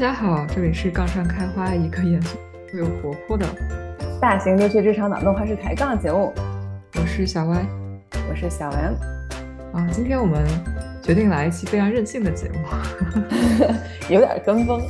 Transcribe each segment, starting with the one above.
家好，这里是杠上开花，一个严肃又活泼的大型留学职场脑洞花式抬杠节目。我是小歪，我是小文。啊，今天我们决定来一期非常任性的节目，有点跟风。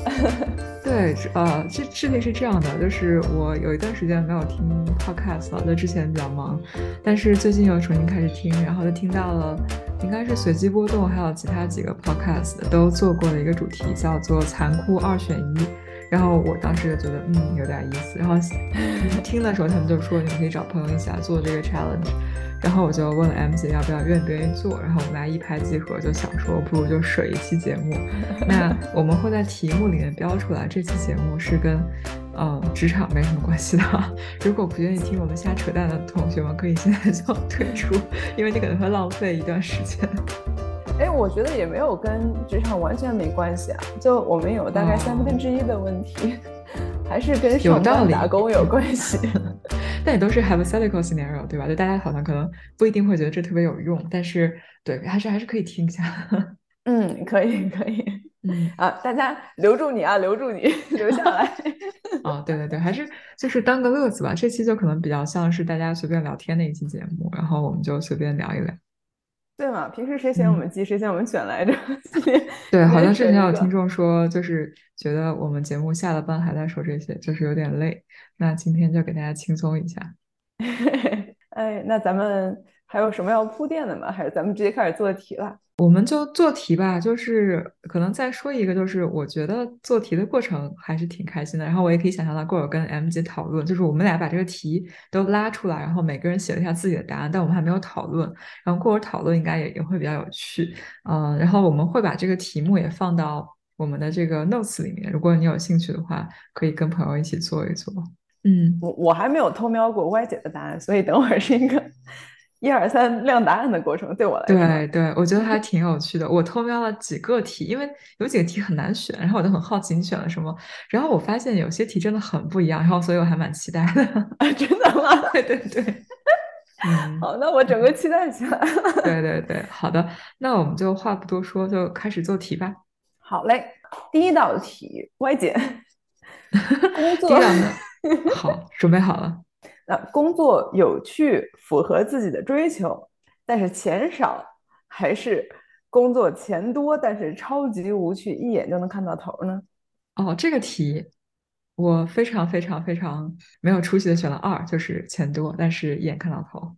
对，呃，这事情是这样的，就是我有一段时间没有听 podcast 了，就之前比较忙，但是最近又重新开始听，然后就听到了，应该是随机波动，还有其他几个 podcast 都做过的一个主题，叫做残酷二选一。然后我当时就觉得，嗯，有点意思。然后听的时候，他们就说你们可以找朋友一起来做这个 challenge。然后我就问了 M 姐要不要愿不愿意做，然后我们俩一拍即合，就想说不如就水一期节目。那我们会在题目里面标出来，这期节目是跟嗯职场没什么关系的。如果不愿意听我们瞎扯淡的同学们，可以现在就退出，因为你可能会浪费一段时间。哎，我觉得也没有跟职场完全没关系啊，就我们有大概三分之一的问题。还是跟上班打工有关系，但也都是 hypothetical scenario，对吧？就大家好像可能不一定会觉得这特别有用，但是对，还是还是可以听一下。嗯，可以可以。嗯啊，大家留住你啊，留住你，留下来。啊，对对对，还是就是当个乐子吧。这期就可能比较像是大家随便聊天的一期节目，然后我们就随便聊一聊。对嘛？平时谁嫌我们急，谁嫌我们卷来着？对，好像之前有听众说，就是觉得我们节目下了班还在说这些，就是有点累。那今天就给大家轻松一下。哎，那咱们还有什么要铺垫的吗？还是咱们直接开始做题了？我们就做题吧，就是可能再说一个，就是我觉得做题的过程还是挺开心的。然后我也可以想象到过会儿跟 M 姐讨论，就是我们俩把这个题都拉出来，然后每个人写了一下自己的答案，但我们还没有讨论。然后过会儿讨论应该也也会比较有趣，嗯。然后我们会把这个题目也放到我们的这个 notes 里面，如果你有兴趣的话，可以跟朋友一起做一做。嗯，我我还没有偷瞄过 Y 姐的答案，所以等会儿是一个。一二三亮答案的过程对我来说，对对，我觉得还挺有趣的。我偷瞄了几个题，因为有几个题很难选，然后我就很好奇你选了什么。然后我发现有些题真的很不一样，然后所以我还蛮期待的。真的吗？对 对对。嗯，好，那我整个期待起来了。对对 对，好的，那我们就话不多说，就开始做题吧。好嘞，第一道题，Y 姐，工作。好，准备好了。那工作有趣，符合自己的追求，但是钱少，还是工作钱多，但是超级无趣，一眼就能看到头呢？哦，这个题我非常非常非常没有出息的选了二，就是钱多，但是一眼看到头。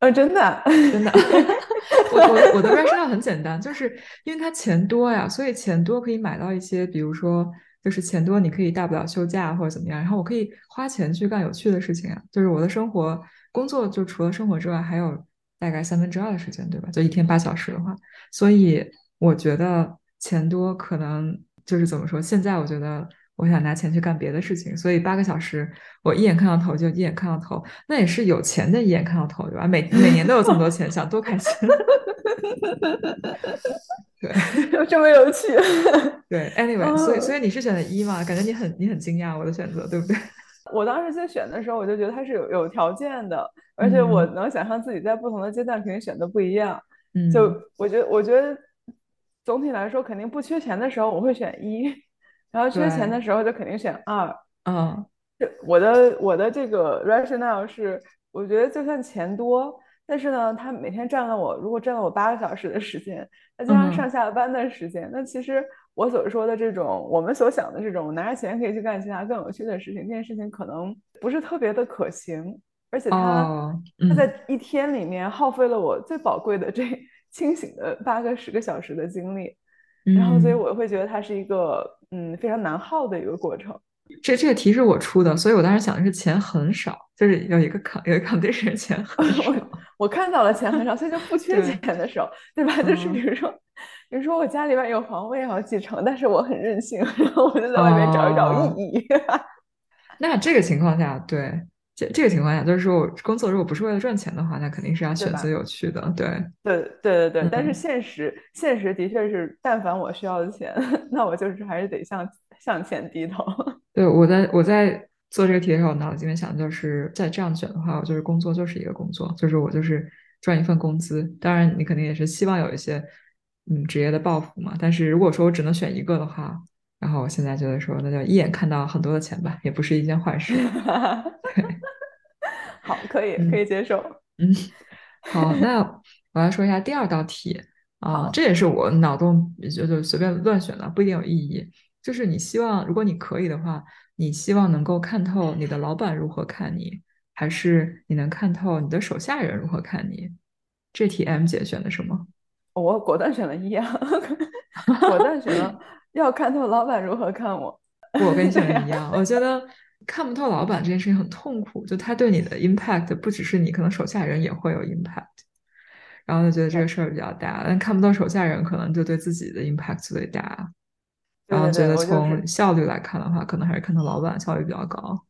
呃，真的，真的，我我我的 rationale 很简单，就是因为它钱多呀，所以钱多可以买到一些，比如说。就是钱多，你可以大不了休假或者怎么样，然后我可以花钱去干有趣的事情啊。就是我的生活工作，就除了生活之外，还有大概三分之二的时间，对吧？就一天八小时的话，所以我觉得钱多可能就是怎么说？现在我觉得我想拿钱去干别的事情，所以八个小时我一眼看到头就一眼看到头，那也是有钱的一眼看到头，对吧？每每年都有这么多钱，想多开心。对，这么有趣。对，anyway，所以所以你是选的一嘛？感觉你很你很惊讶我的选择，对不对？我当时在选的时候，我就觉得它是有有条件的，而且我能想象自己在不同的阶段肯定选的不一样。嗯，就我觉得，我觉得总体来说，肯定不缺钱的时候我会选一，然后缺钱的时候就肯定选二。嗯，我的我的这个 rationale 是，我觉得就算钱多。但是呢，他每天占了我，如果占了我八个小时的时间，再加上上下班的时间，那其实我所说的这种我们所想的这种拿着钱可以去干其他更有趣的事情，这件事情可能不是特别的可行，而且他他在一天里面耗费了我最宝贵的这 清醒的八个十个小时的精力，然后所以我会觉得它是一个嗯非常难耗的一个过程。这这个题是我出的，所以我当时想的是钱很少，就是有一个 con 有一个 condition 钱很 少。我看到了钱很少，所以就不 缺钱的时候，对吧？就是比如说，比如说我家里边有房，我也要继承，但是我很任性，然后我就在外面找一找意义。那这个情况下，对这这个情况下，就是说我工作如果不是为了赚钱的话，那肯定是要选择有趣的。对对对对对，但是现实现实的确是，但凡我需要的钱，那我就是还是得向向前低头。对，我在我在。做这个题的时候，脑子里面想的就是再这样卷的话，我就是工作就是一个工作，就是我就是赚一份工资。当然，你肯定也是希望有一些嗯职业的抱负嘛。但是如果说我只能选一个的话，然后我现在觉得说，那就一眼看到很多的钱吧，也不是一件坏事。好，可以，可以接受。嗯，好，那我来说一下第二道题啊，这也是我脑洞就就随便乱选的，不一定有意义。就是你希望，如果你可以的话，你希望能够看透你的老板如何看你，还是你能看透你的手下人如何看你？这题 M 姐选的什么？我果断选了一啊，果断选了要看透老板如何看我。我跟你选的一样，我觉得看不透老板这件事情很痛苦，就他对你的 impact 不只是你，可能手下人也会有 impact。然后就觉得这个事儿比较大，但看不到手下人，可能就对自己的 impact 最大。然后觉得从效率来看的话，可能还是看到老板效率比较高。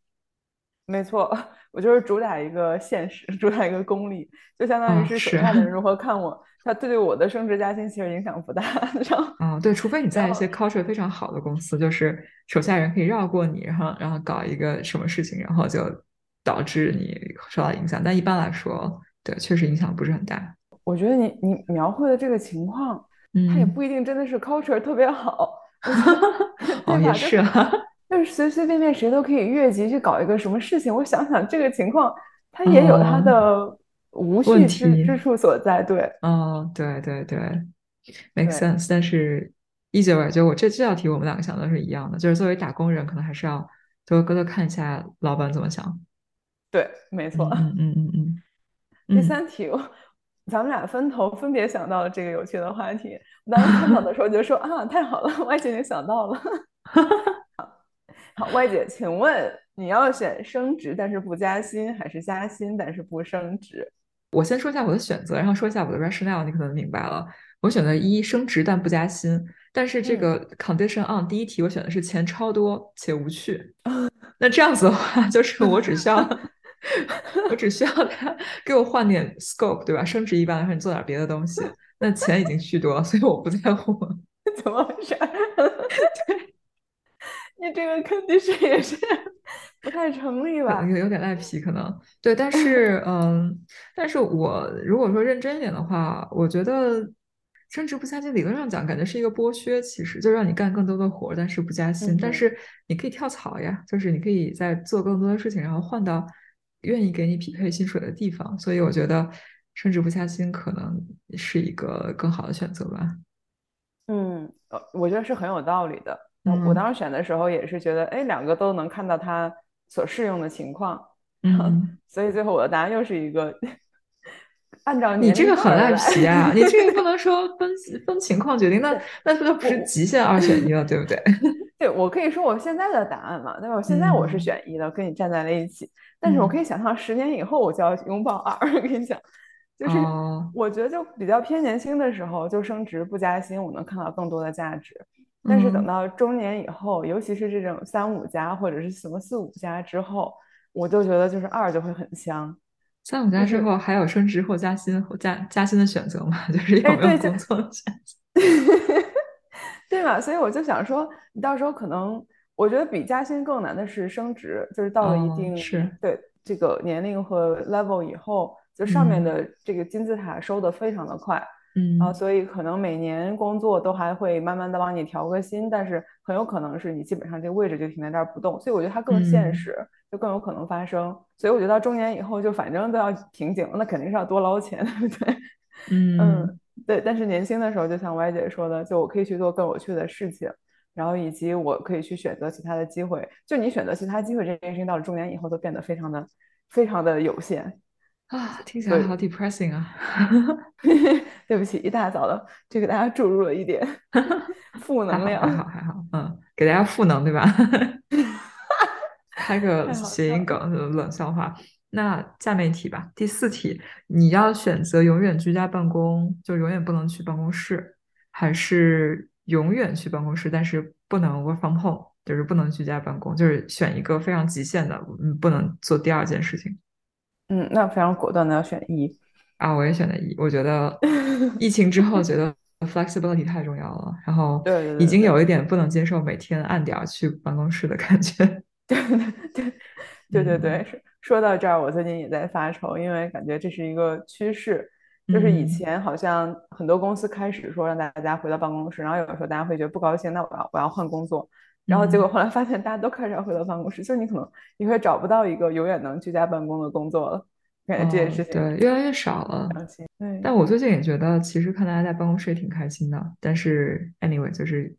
没错，我就是主打一个现实，主打一个功利，就相当于是手下的人 如何看我，他对我的升职加薪其实影响不大。嗯，对，除非你在一些 culture 非常好的公司，就是手下人可以绕过你，然后然后搞一个什么事情，然后就导致你受到影响。但一般来说，对，确实影响不是很大。我觉得你你描绘的这个情况，它也不一定真的是 culture 特别好。哦，也是啊，就是随随便便谁都可以越级去搞一个什么事情。我想想，这个情况它也有它的无序之之处所在。对，哦，对对对，make sense。但是一九二，就我这这道题，我们两个想的是一样的，就是作为打工人，可能还是要多多看一下老板怎么想。对，没错。嗯嗯嗯嗯。第三题。咱们俩分头分别想到了这个有趣的话题。我当时看到的时候就说啊，太好了，歪姐你想到了。好，外姐，请问你要选升职但是不加薪，还是加薪但是不升职？我先说一下我的选择，然后说一下我的 rationale，你可能明白了。我选择一，升职但不加薪。但是这个 condition on 第一题我选的是钱超多且无趣。那这样子的话，就是我只需要。我只需要他给我换点 scope，对吧？升职一般来说，你做点别的东西，那钱已经巨多了，所以我不在乎。怎么回事？对，你这个肯定是也是不太成立吧？有有点赖皮，可能对。但是，嗯，但是我如果说认真一点的话，我觉得升职不加薪，理论上讲，感觉是一个剥削，其实就让你干更多的活，但是不加薪。但是你可以跳槽呀，就是你可以在做更多的事情，然后换到。愿意给你匹配薪水的地方，所以我觉得升职不加薪可能是一个更好的选择吧。嗯，呃，我觉得是很有道理的。我当时选的时候也是觉得，哎，两个都能看到它所适用的情况。嗯，所以最后我的答案又是一个按照你这个很赖皮啊！你这个不能说分分情况决定，那那这不是极限二选一了，对不对？对，我可以说我现在的答案嘛，对吧？现在我是选一的，跟你站在了一起。但是我可以想象，十年以后我就要拥抱二。我跟你讲，就是我觉得就比较偏年轻的时候就升职不加薪，我能看到更多的价值。但是等到中年以后，尤其是这种三五加或者是什么四五加之后，我就觉得就是二就会很香。三五加之后还有升职或加薪或加加薪的选择吗？就是有没有工作选择？对吧？所以我就想说，你到时候可能。我觉得比加薪更难的是升职，就是到了一定是对这个年龄和 level 以后，就上面的这个金字塔收的非常的快，嗯，啊，所以可能每年工作都还会慢慢的帮你调个薪，但是很有可能是你基本上这个位置就停在这儿不动，所以我觉得它更现实，就更有可能发生。所以我觉得到中年以后，就反正都要瓶颈了，那肯定是要多捞钱，对不对？嗯，对。但是年轻的时候，就像歪姐说的，就我可以去做更有趣的事情。然后以及我可以去选择其他的机会，就你选择其他机会这件事情，到了中年以后都变得非常的、非常的有限啊！听起来好 depressing 啊！对不起，一大早的就给大家注入了一点 负能量。还好还好，嗯，给大家赋能对吧？开个谐音梗，冷笑话。那下面一题吧，第四题，你要选择永远居家办公，就永远不能去办公室，还是？永远去办公室，但是不能 work from home，就是不能居家办公，就是选一个非常极限的，嗯，不能做第二件事情。嗯，那非常果断的要选一啊，我也选的一。我觉得 疫情之后，觉得 flexibility 太重要了，然后对，已经有一点不能接受每天按点去办公室的感觉。对对对对对对，说到这儿，我最近也在发愁，因为感觉这是一个趋势。就是以前好像很多公司开始说让大家回到办公室，然后有的时候大家会觉得不高兴，那我要我要换工作，然后结果后来发现大家都开始要回到办公室，就是你可能你会找不到一个永远能居家办公的工作了。感觉这件事情对越来越少了。对，但我最近也觉得，其实看大家在办公室也挺开心的。但是 anyway，就是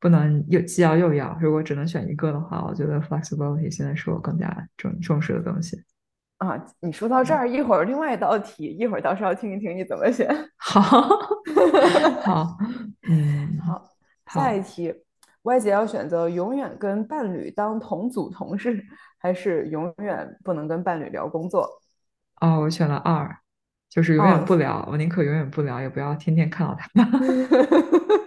不能又既要又要。如果只能选一个的话，我觉得 flexibility 现在是我更加重重视的东西。啊，你说到这儿，一会儿另外一道题，一会儿到时候听一听你怎么选。好，好，嗯，好。下一题，Y 姐要选择永远跟伴侣当同组同事，还是永远不能跟伴侣聊工作？哦，我选了二，就是永远不聊，我宁可永远不聊，也不要天天看到他。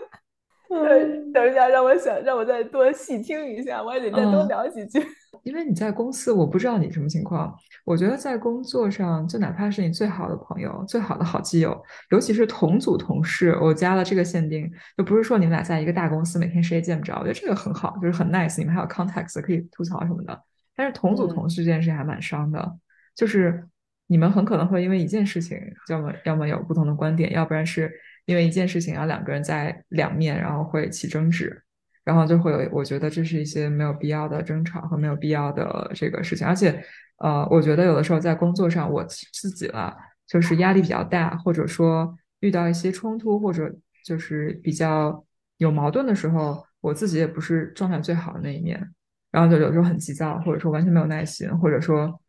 对，等一下，让我想，让我再多细听一下，我也得再多聊几句。因为你在公司，我不知道你什么情况。我觉得在工作上，就哪怕是你最好的朋友、最好的好基友，尤其是同组同事，我加了这个限定，就不是说你们俩在一个大公司，每天谁也见不着。我觉得这个很好，就是很 nice，你们还有 context 可以吐槽什么的。但是同组同事这件事还蛮伤的，就是。你们很可能会因为一件事情，要么要么有不同的观点，要不然是因为一件事情，然后两个人在两面，然后会起争执，然后就会有，我觉得这是一些没有必要的争吵和没有必要的这个事情。而且，呃，我觉得有的时候在工作上，我自己了，就是压力比较大，或者说遇到一些冲突，或者就是比较有矛盾的时候，我自己也不是状态最好的那一面，然后就有时候很急躁，或者说完全没有耐心，或者说。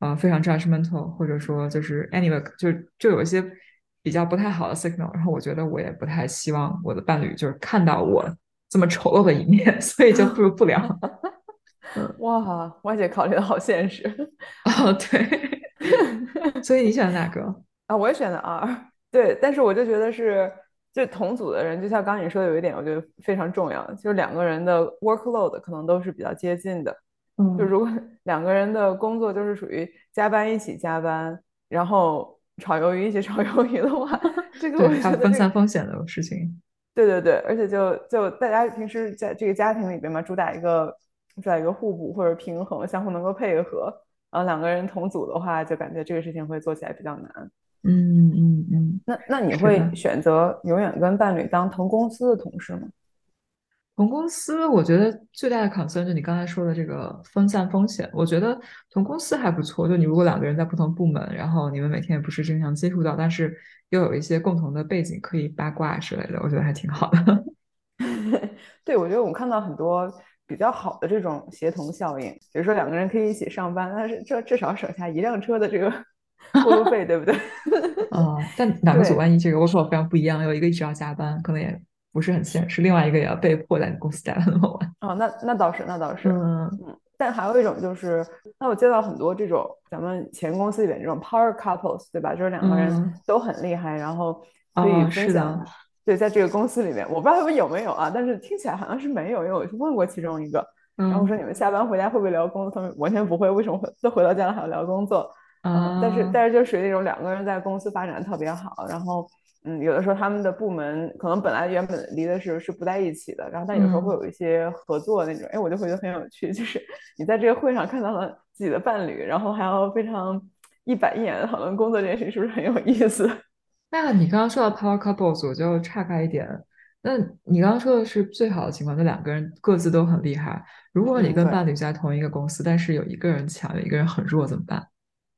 啊，非常 judgmental，或者说就是 anyway，就就有一些比较不太好的 signal，然后我觉得我也不太希望我的伴侣就是看到我这么丑陋的一面，所以就不如不聊。哇，歪姐考虑的好现实。哦，对。所以你选哪个？啊，我也选的 R，。对，但是我就觉得是，就同组的人，就像刚你说的，有一点我觉得非常重要，就是两个人的 workload 可能都是比较接近的。嗯，就如果两个人的工作就是属于加班一起加班，然后炒鱿鱼一起炒鱿鱼的话，这个还分散风险的事情。对对对，而且就就大家平时在这个家庭里边嘛，主打一个主打一个互补或者平衡，相互能够配合。然后两个人同组的话，就感觉这个事情会做起来比较难。嗯嗯嗯。那那你会选择永远跟伴侣当同公司的同事吗？同公司，我觉得最大的 concern 就你刚才说的这个分散风险。我觉得同公司还不错，就你如果两个人在不同部门，然后你们每天也不是经常接触到，但是又有一些共同的背景可以八卦之类的，我觉得还挺好的。对，我觉得我们看到很多比较好的这种协同效应，比如说两个人可以一起上班，但是这至少省下一辆车的这个 过路费，对不对？啊，但两个组万一这个 work 非常不一样，有一个一直要加班，可能也。不是很现实，另外一个也要被迫在公司待了那么晚。哦，那那倒是，那倒是。嗯嗯。但还有一种就是，那我接到很多这种咱们前公司里面这种 power couples，对吧？就是两个人都很厉害，然后可以分享。对，在这个公司里面，我不知道他们有没有啊，但是听起来好像是没有，因为我去问过其中一个，然后我说你们下班回家会不会聊工作？他们完全不会，为什么会都回到家了还要聊工作？嗯。但是但是就属于那种两个人在公司发展特别好，然后。嗯，有的时候他们的部门可能本来原本离的是是不在一起的，然后但有时候会有一些合作那种，哎，我就会觉得很有趣，就是你在这个会上看到了自己的伴侣，然后还要非常一板一眼的讨论工作这件事，是不是很有意思？那你刚刚说到 power couples，我就岔开一点，那你刚刚说的是最好的情况，就两个人各自都很厉害。如果你跟伴侣在同一个公司，但是有一个人强，有一个人很弱，怎么办？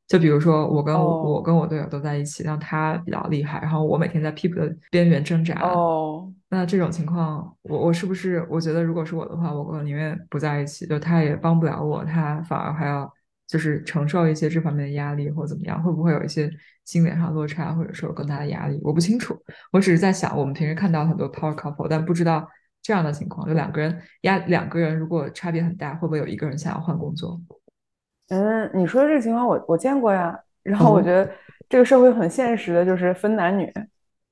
就比如说，我跟我跟我队友都在一起，然后他比较厉害，然后我每天在 people 的边缘挣扎。哦，那这种情况，我我是不是？我觉得如果是我的话，我宁愿不在一起，就他也帮不了我，他反而还要就是承受一些这方面的压力或怎么样？会不会有一些心理上落差，或者说有更大的压力？我不清楚，我只是在想，我们平时看到很多 power couple，但不知道这样的情况，就两个人压两个人如果差别很大，会不会有一个人想要换工作？嗯，你说的这个情况我我见过呀。然后我觉得这个社会很现实的，就是分男女。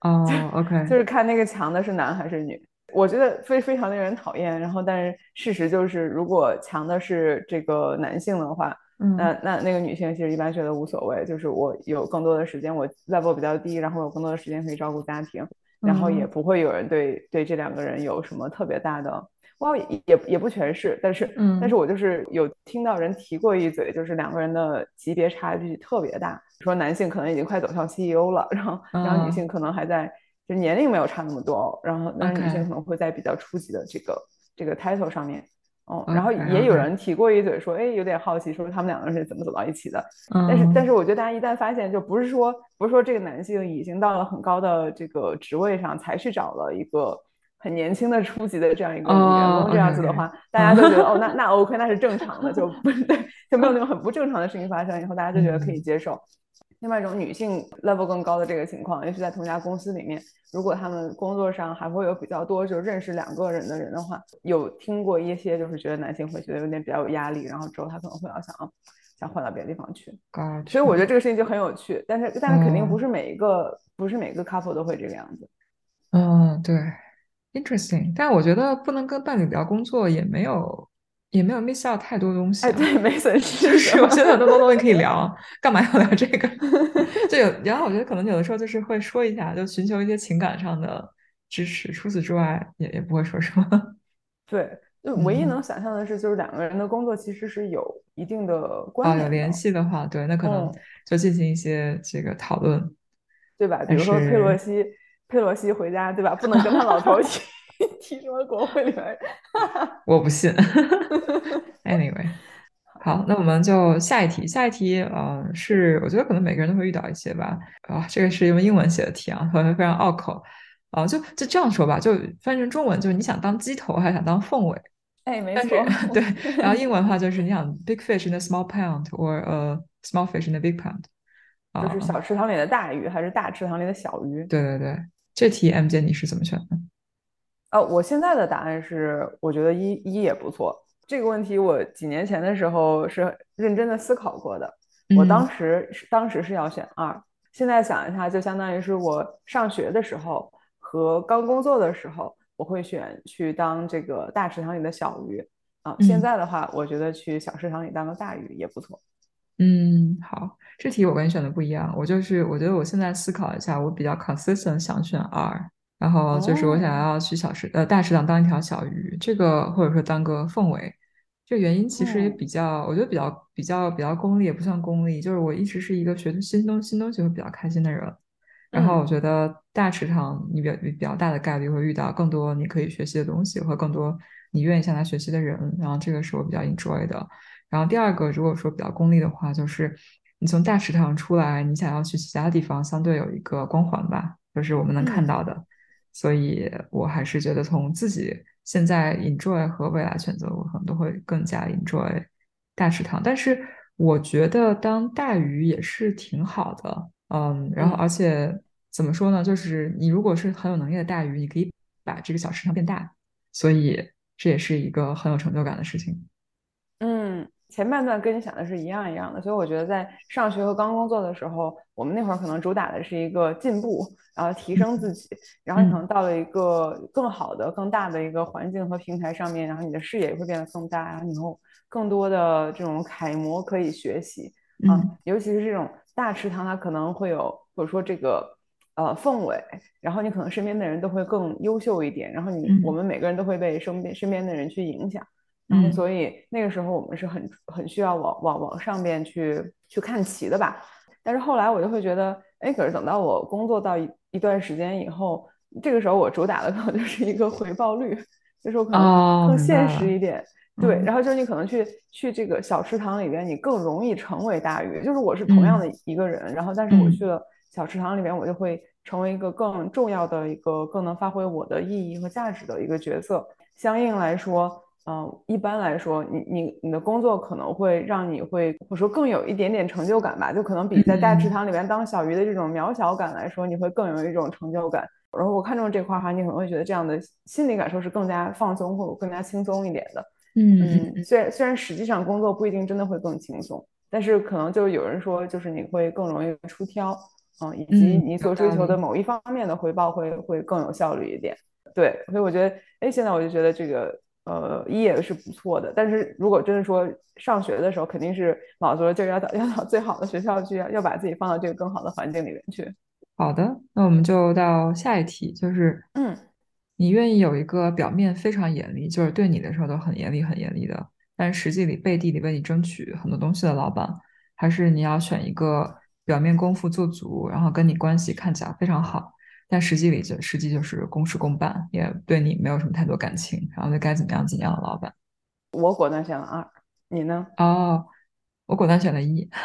哦，OK，就是看那个强的是男还是女。我觉得非非常令人讨厌。然后，但是事实就是，如果强的是这个男性的话，那那那个女性其实一般觉得无所谓，就是我有更多的时间，我 level 比较低，然后有更多的时间可以照顾家庭，然后也不会有人对对这两个人有什么特别大的哇，也也不全是，但是，嗯但是我就是有听到人提过一嘴，就是两个人的级别差距特别大，说男性可能已经快走向 CEO 了，然后，然后女性可能还在，就年龄没有差那么多，然后，但是女性可能会在比较初级的这个这个 title 上面。哦，然后也有人提过一嘴，说，哎，有点好奇，说他们两个人是怎么走到一起的。但是，但是我觉得大家一旦发现，就不是说，不是说这个男性已经到了很高的这个职位上，才去找了一个很年轻的初级的这样一个女员工，这样子的话，大家就觉得，哦，那那 OK，那是正常的，就不 对，就没有那种很不正常的事情发生，以后大家就觉得可以接受。另外一种女性 level 更高的这个情况，也许在同一家公司里面。如果他们工作上还会有比较多就认识两个人的人的话，有听过一些就是觉得男性会觉得有点比较有压力，然后之后他可能会要想想换到别的地方去。所以我觉得这个事情就很有趣，但是但是肯定不是每一个不是每个 couple 都会这个样子。嗯，对，interesting。但我觉得不能跟伴侣聊工作也没有。也没有 miss out 太多东西，哎，对，没损失。就是我觉得很多东西可以 聊，干嘛要聊这个？就有，然后我觉得可能有的时候就是会说一下，就寻求一些情感上的支持。除此之外，也也不会说什么。对，就唯一能想象的是，就是两个人的工作其实是有一定的关联。有联系的话，对，那可能就进行一些这个讨论，对吧？比如说佩洛西，佩洛西回家，对吧？不能跟他老头提。提什么国会里面？我不信。Anyway，好，那我们就下一题。下一题，呃，是我觉得可能每个人都会遇到一些吧。啊，这个是用英文写的题啊，可能非常拗口。啊，就就这样说吧，就翻译成中文，就是你想当鸡头还是想当凤尾？哎，没错。对，然后英文的话就是你想 big fish in a small pond，or a small fish in a big pond。就是小池塘里的大鱼还是大池塘里的小鱼？对对对，这题 M 姐你是怎么选的？呃，我现在的答案是，我觉得一一也不错。这个问题我几年前的时候是认真的思考过的。我当时当时是要选二，现在想一下，就相当于是我上学的时候和刚工作的时候，我会选去当这个大池塘里的小鱼啊。现在的话，我觉得去小池塘里当个大鱼也不错。嗯，好，这题我跟你选的不一样。我就是我觉得我现在思考一下，我比较 consistent 想选二。然后就是我想要去小池呃大池塘当一条小鱼，这个或者说当个凤尾，这原因其实也比较，我觉得比较比较比较功利，也不算功利，就是我一直是一个学新东新东西会比较开心的人。然后我觉得大池塘你比较比较大的概率会遇到更多你可以学习的东西和更多你愿意向他学习的人，然后这个是我比较 enjoy 的。然后第二个如果说比较功利的话，就是你从大食堂出来，你想要去其他地方，相对有一个光环吧，就是我们能看到的。所以我还是觉得从自己现在 enjoy 和未来选择，我可能都会更加 enjoy 大食堂。但是我觉得当大鱼也是挺好的，嗯，然后而且怎么说呢，就是你如果是很有能力的大鱼，你可以把这个小食堂变大，所以这也是一个很有成就感的事情。嗯。前半段跟你想的是一样一样的，所以我觉得在上学和刚工作的时候，我们那会儿可能主打的是一个进步，然后提升自己，然后你可能到了一个更好的、更大的一个环境和平台上面，然后你的视野也会变得更大，然后你有更多的这种楷模可以学习。啊，尤其是这种大池塘，它可能会有或者说这个呃凤尾，然后你可能身边的人都会更优秀一点，然后你我们每个人都会被身边身边的人去影响。然后，所以那个时候我们是很很需要往往往上边去去看齐的吧。但是后来我就会觉得，哎，可是等到我工作到一一段时间以后，这个时候我主打的可能就是一个回报率，就是我可能更现实一点。对，然后就是你可能去去这个小池塘里边，你更容易成为大鱼。就是我是同样的一个人，然后但是我去了小池塘里边，我就会成为一个更重要的一个、更能发挥我的意义和价值的一个角色。相应来说。嗯，一般来说，你你你的工作可能会让你会或者说更有一点点成就感吧，就可能比在大池塘里面当小鱼的这种渺小感来说，你会更有一种成就感。然后我看中这块儿哈，你可能会觉得这样的心理感受是更加放松或者更加轻松一点的。嗯嗯，虽然虽然实际上工作不一定真的会更轻松，但是可能就有人说，就是你会更容易出挑，嗯，以及你所追求的某一方面的回报会会更有效率一点。对，所以我觉得，哎，现在我就觉得这个。呃，一也是不错的，但是如果真的说上学的时候，肯定是卯足了劲儿要到要到最好的学校去，要要把自己放到这个更好的环境里面去。好的，那我们就到下一题，就是嗯，你愿意有一个表面非常严厉，就是对你的时候都很严厉、很严厉的，但实际里背地里为你争取很多东西的老板，还是你要选一个表面功夫做足，然后跟你关系看起来非常好，但实际里就实际就是公事公办，也对你没有什么太多感情，然后就该怎么样怎么样的老板？我果断选了二，你呢？哦，我果断选了一。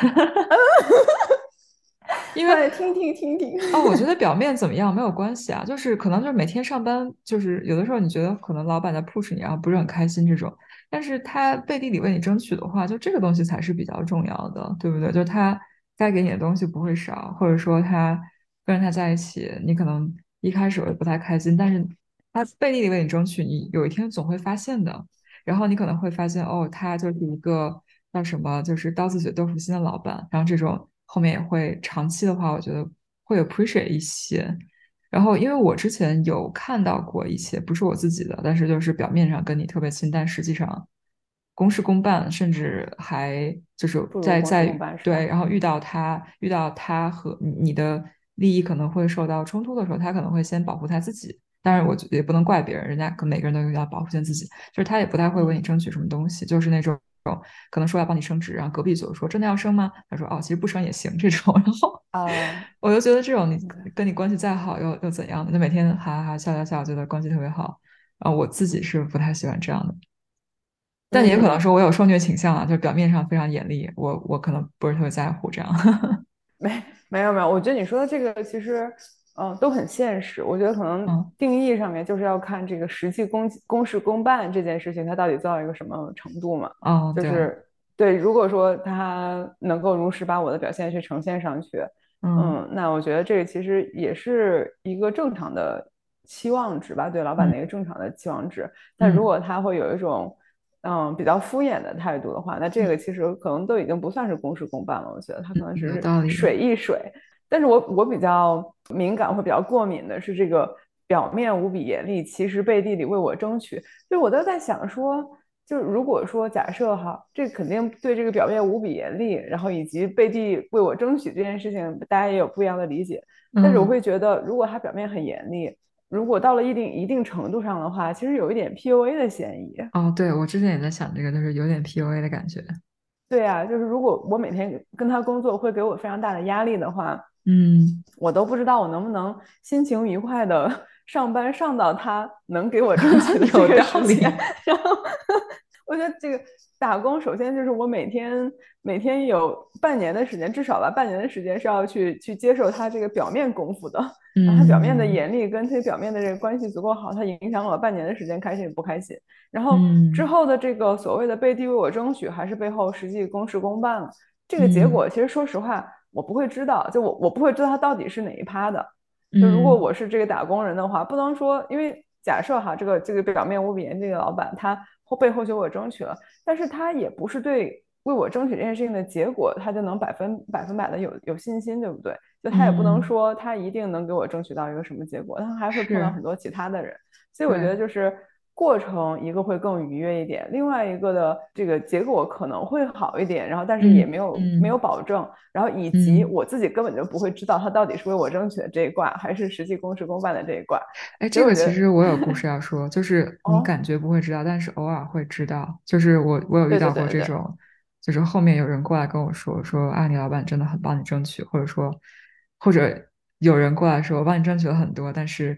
因为听听听听哦，我觉 得表面怎么样没有关系啊，就是可能就是每天上班，就是有的时候你觉得可能老板在 push 你，然后不是很开心这种，但是他背地里为你争取的话，就这个东西才是比较重要的，对不对？就是他该给你的东西不会少，或者说他跟他在一起，你可能一开始会不太开心，但是他背地里为你争取，你有一天总会发现的，然后你可能会发现哦，他就是一个叫什么，就是刀子嘴豆腐心的老板，然后这种。后面也会长期的话，我觉得会 appreciate 一些。然后，因为我之前有看到过一些，不是我自己的，但是就是表面上跟你特别亲，但实际上公事公办，甚至还就是在在对，然后遇到他遇到他和你的利益可能会受到冲突的时候，他可能会先保护他自己。当然，我也不能怪别人，人家可每个人都要保护先自己，就是他也不太会为你争取什么东西，就是那种。可能说要帮你升职，然后隔壁组说真的要升吗？他说哦，其实不升也行这种。然后啊，我就觉得这种你跟你关系再好又又怎样的？就每天哈哈笑笑笑，觉得关系特别好。啊，我自己是不太喜欢这样的，但也可能说我有受虐倾向啊，就表面上非常严厉，我我可能不是特别在乎这样。没没有没有，我觉得你说的这个其实。嗯，都很现实。我觉得可能定义上面就是要看这个实际公公事公办这件事情，它到底做到一个什么程度嘛？哦，就是对。如果说他能够如实把我的表现去呈现上去，嗯，那我觉得这个其实也是一个正常的期望值吧，对老板的一个正常的期望值。但如果他会有一种嗯比较敷衍的态度的话，那这个其实可能都已经不算是公事公办了。我觉得他可能只是水一水。但是我我比较敏感或比较过敏的是这个表面无比严厉，其实背地里为我争取。就我都在想说，就如果说假设哈，这肯定对这个表面无比严厉，然后以及背地为我争取这件事情，大家也有不一样的理解。但是我会觉得，如果他表面很严厉，如果到了一定一定程度上的话，其实有一点 PUA 的嫌疑。哦，对，我之前也在想这个，就是有点 PUA 的感觉。对啊，就是如果我每天跟他工作会给我非常大的压力的话。嗯，我都不知道我能不能心情愉快的 上班上到他能给我争取的 这个时间。然后我觉得这个打工，首先就是我每天每天有半年的时间，至少吧，半年的时间是要去去接受他这个表面功夫的。他表面的严厉跟他表面的这个关系足够好，他影响了我半年的时间，开心与不开心。然后之后的这个所谓的背地为我争取，还是背后实际公事公办了。这个结果，其实说实话。我不会知道，就我我不会知道他到底是哪一趴的。就如果我是这个打工人的话，不能说，因为假设哈，这个这个表面无比严厉的老板，他后背后就为我争取了，但是他也不是对为我争取这件事情的结果，他就能百分百分百的有有信心，对不对？就他也不能说他一定能给我争取到一个什么结果，他还会碰到很多其他的人，所以我觉得就是。过程一个会更愉悦一点，另外一个的这个结果可能会好一点，然后但是也没有没有保证，然后以及我自己根本就不会知道他到底是为我争取的这一卦，还是实际公事公办的这一卦。哎，这个其实我有故 事要说，就是 你感觉不会知道，但是偶尔会知道。就是我我有遇到过这种，就是后面有人过来跟我说说啊，你老板真的很帮你争取，或者说或者有人过来说我帮你争取了很多，但是。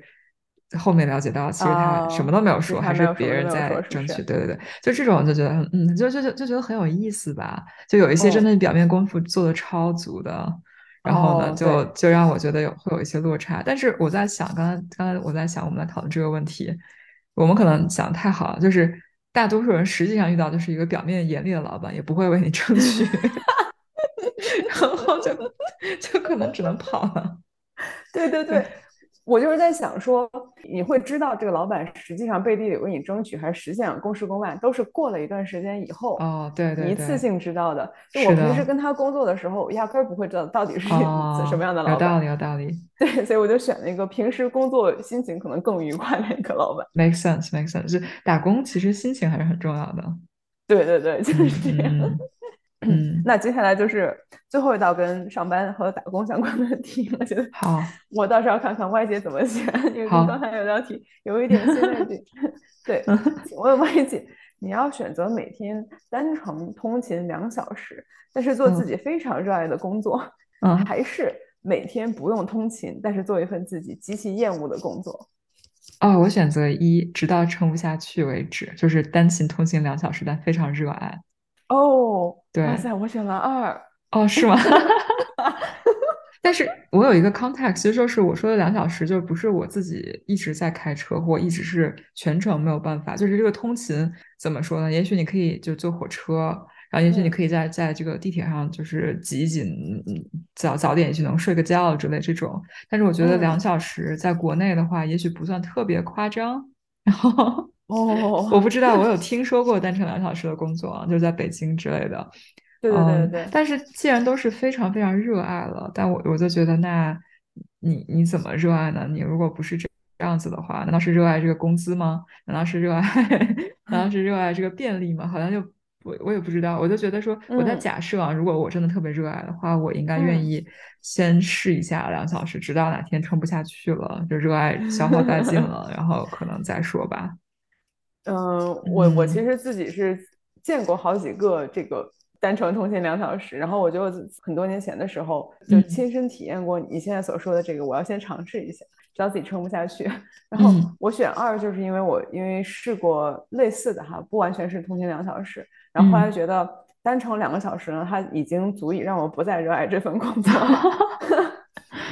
后面了解到，其实他什么都没有说，还是别人在争取。对对对，就这种就觉得，嗯，就就就就觉得很有意思吧。就有一些真的表面功夫做的超足的，然后呢，就就让我觉得有会有一些落差。但是我在想，刚才刚才我在想，我们来讨论这个问题，我们可能想太好了。就是大多数人实际上遇到就是一个表面严厉的老板，也不会为你争取，然后就就可能只能跑了。对 对对。我就是在想说，你会知道这个老板实际上背地里为你争取，还是实现公事公办，都是过了一段时间以后哦，对对，一次性知道的。就我平时跟他工作的时候，压根儿不会知道到底是什么样的老板。有道理，有道理。对，所以我就选了一个平时工作心情可能更愉快的一个老板。Make sense, make sense。就打工其实心情还是很重要的。对对对，就是这样。嗯，那接下来就是最后一道跟上班和打工相关的题，我觉得好，我倒是要看看外界怎么选，因为刚才有道题有一点新的题。对，请问歪姐，你要选择每天单程通勤两小时，但是做自己非常热爱的工作，嗯，还是每天不用通勤，但是做一份自己极其厌恶的工作？哦，我选择一，直到撑不下去为止，就是单勤通勤两小时，但非常热爱。哦，对，哇塞，我选了二。哦，是吗？但是我有一个 context，其实就是我说的两小时，就不是我自己一直在开车，或一直是全程没有办法，就是这个通勤怎么说呢？也许你可以就坐火车，然后也许你可以在在这个地铁上就是挤一挤，早早点去能睡个觉之类这种。但是我觉得两小时在国内的话，也许不算特别夸张。然后哦，我不知道，我有听说过单程两小时的工作，就是在北京之类的。对对对对。但是既然都是非常非常热爱了，但我我就觉得，那你你怎么热爱呢？你如果不是这这样子的话，难道是热爱这个工资吗？难道是热爱？难道是热爱这个便利吗？好像就我我也不知道。我就觉得说，我在假设啊，如果我真的特别热爱的话，我应该愿意先试一下两小时，直到哪天撑不下去了，就热爱消耗殆尽 了，然后可能再说吧。嗯，我我其实自己是见过好几个这个。单程通勤两小时，然后我就很多年前的时候就亲身体验过你现在所说的这个，我要先尝试一下，知道自己撑不下去。然后我选二，就是因为我因为试过类似的哈，不完全是通勤两小时，然后后来觉得单程两个小时呢，它已经足以让我不再热爱这份工作。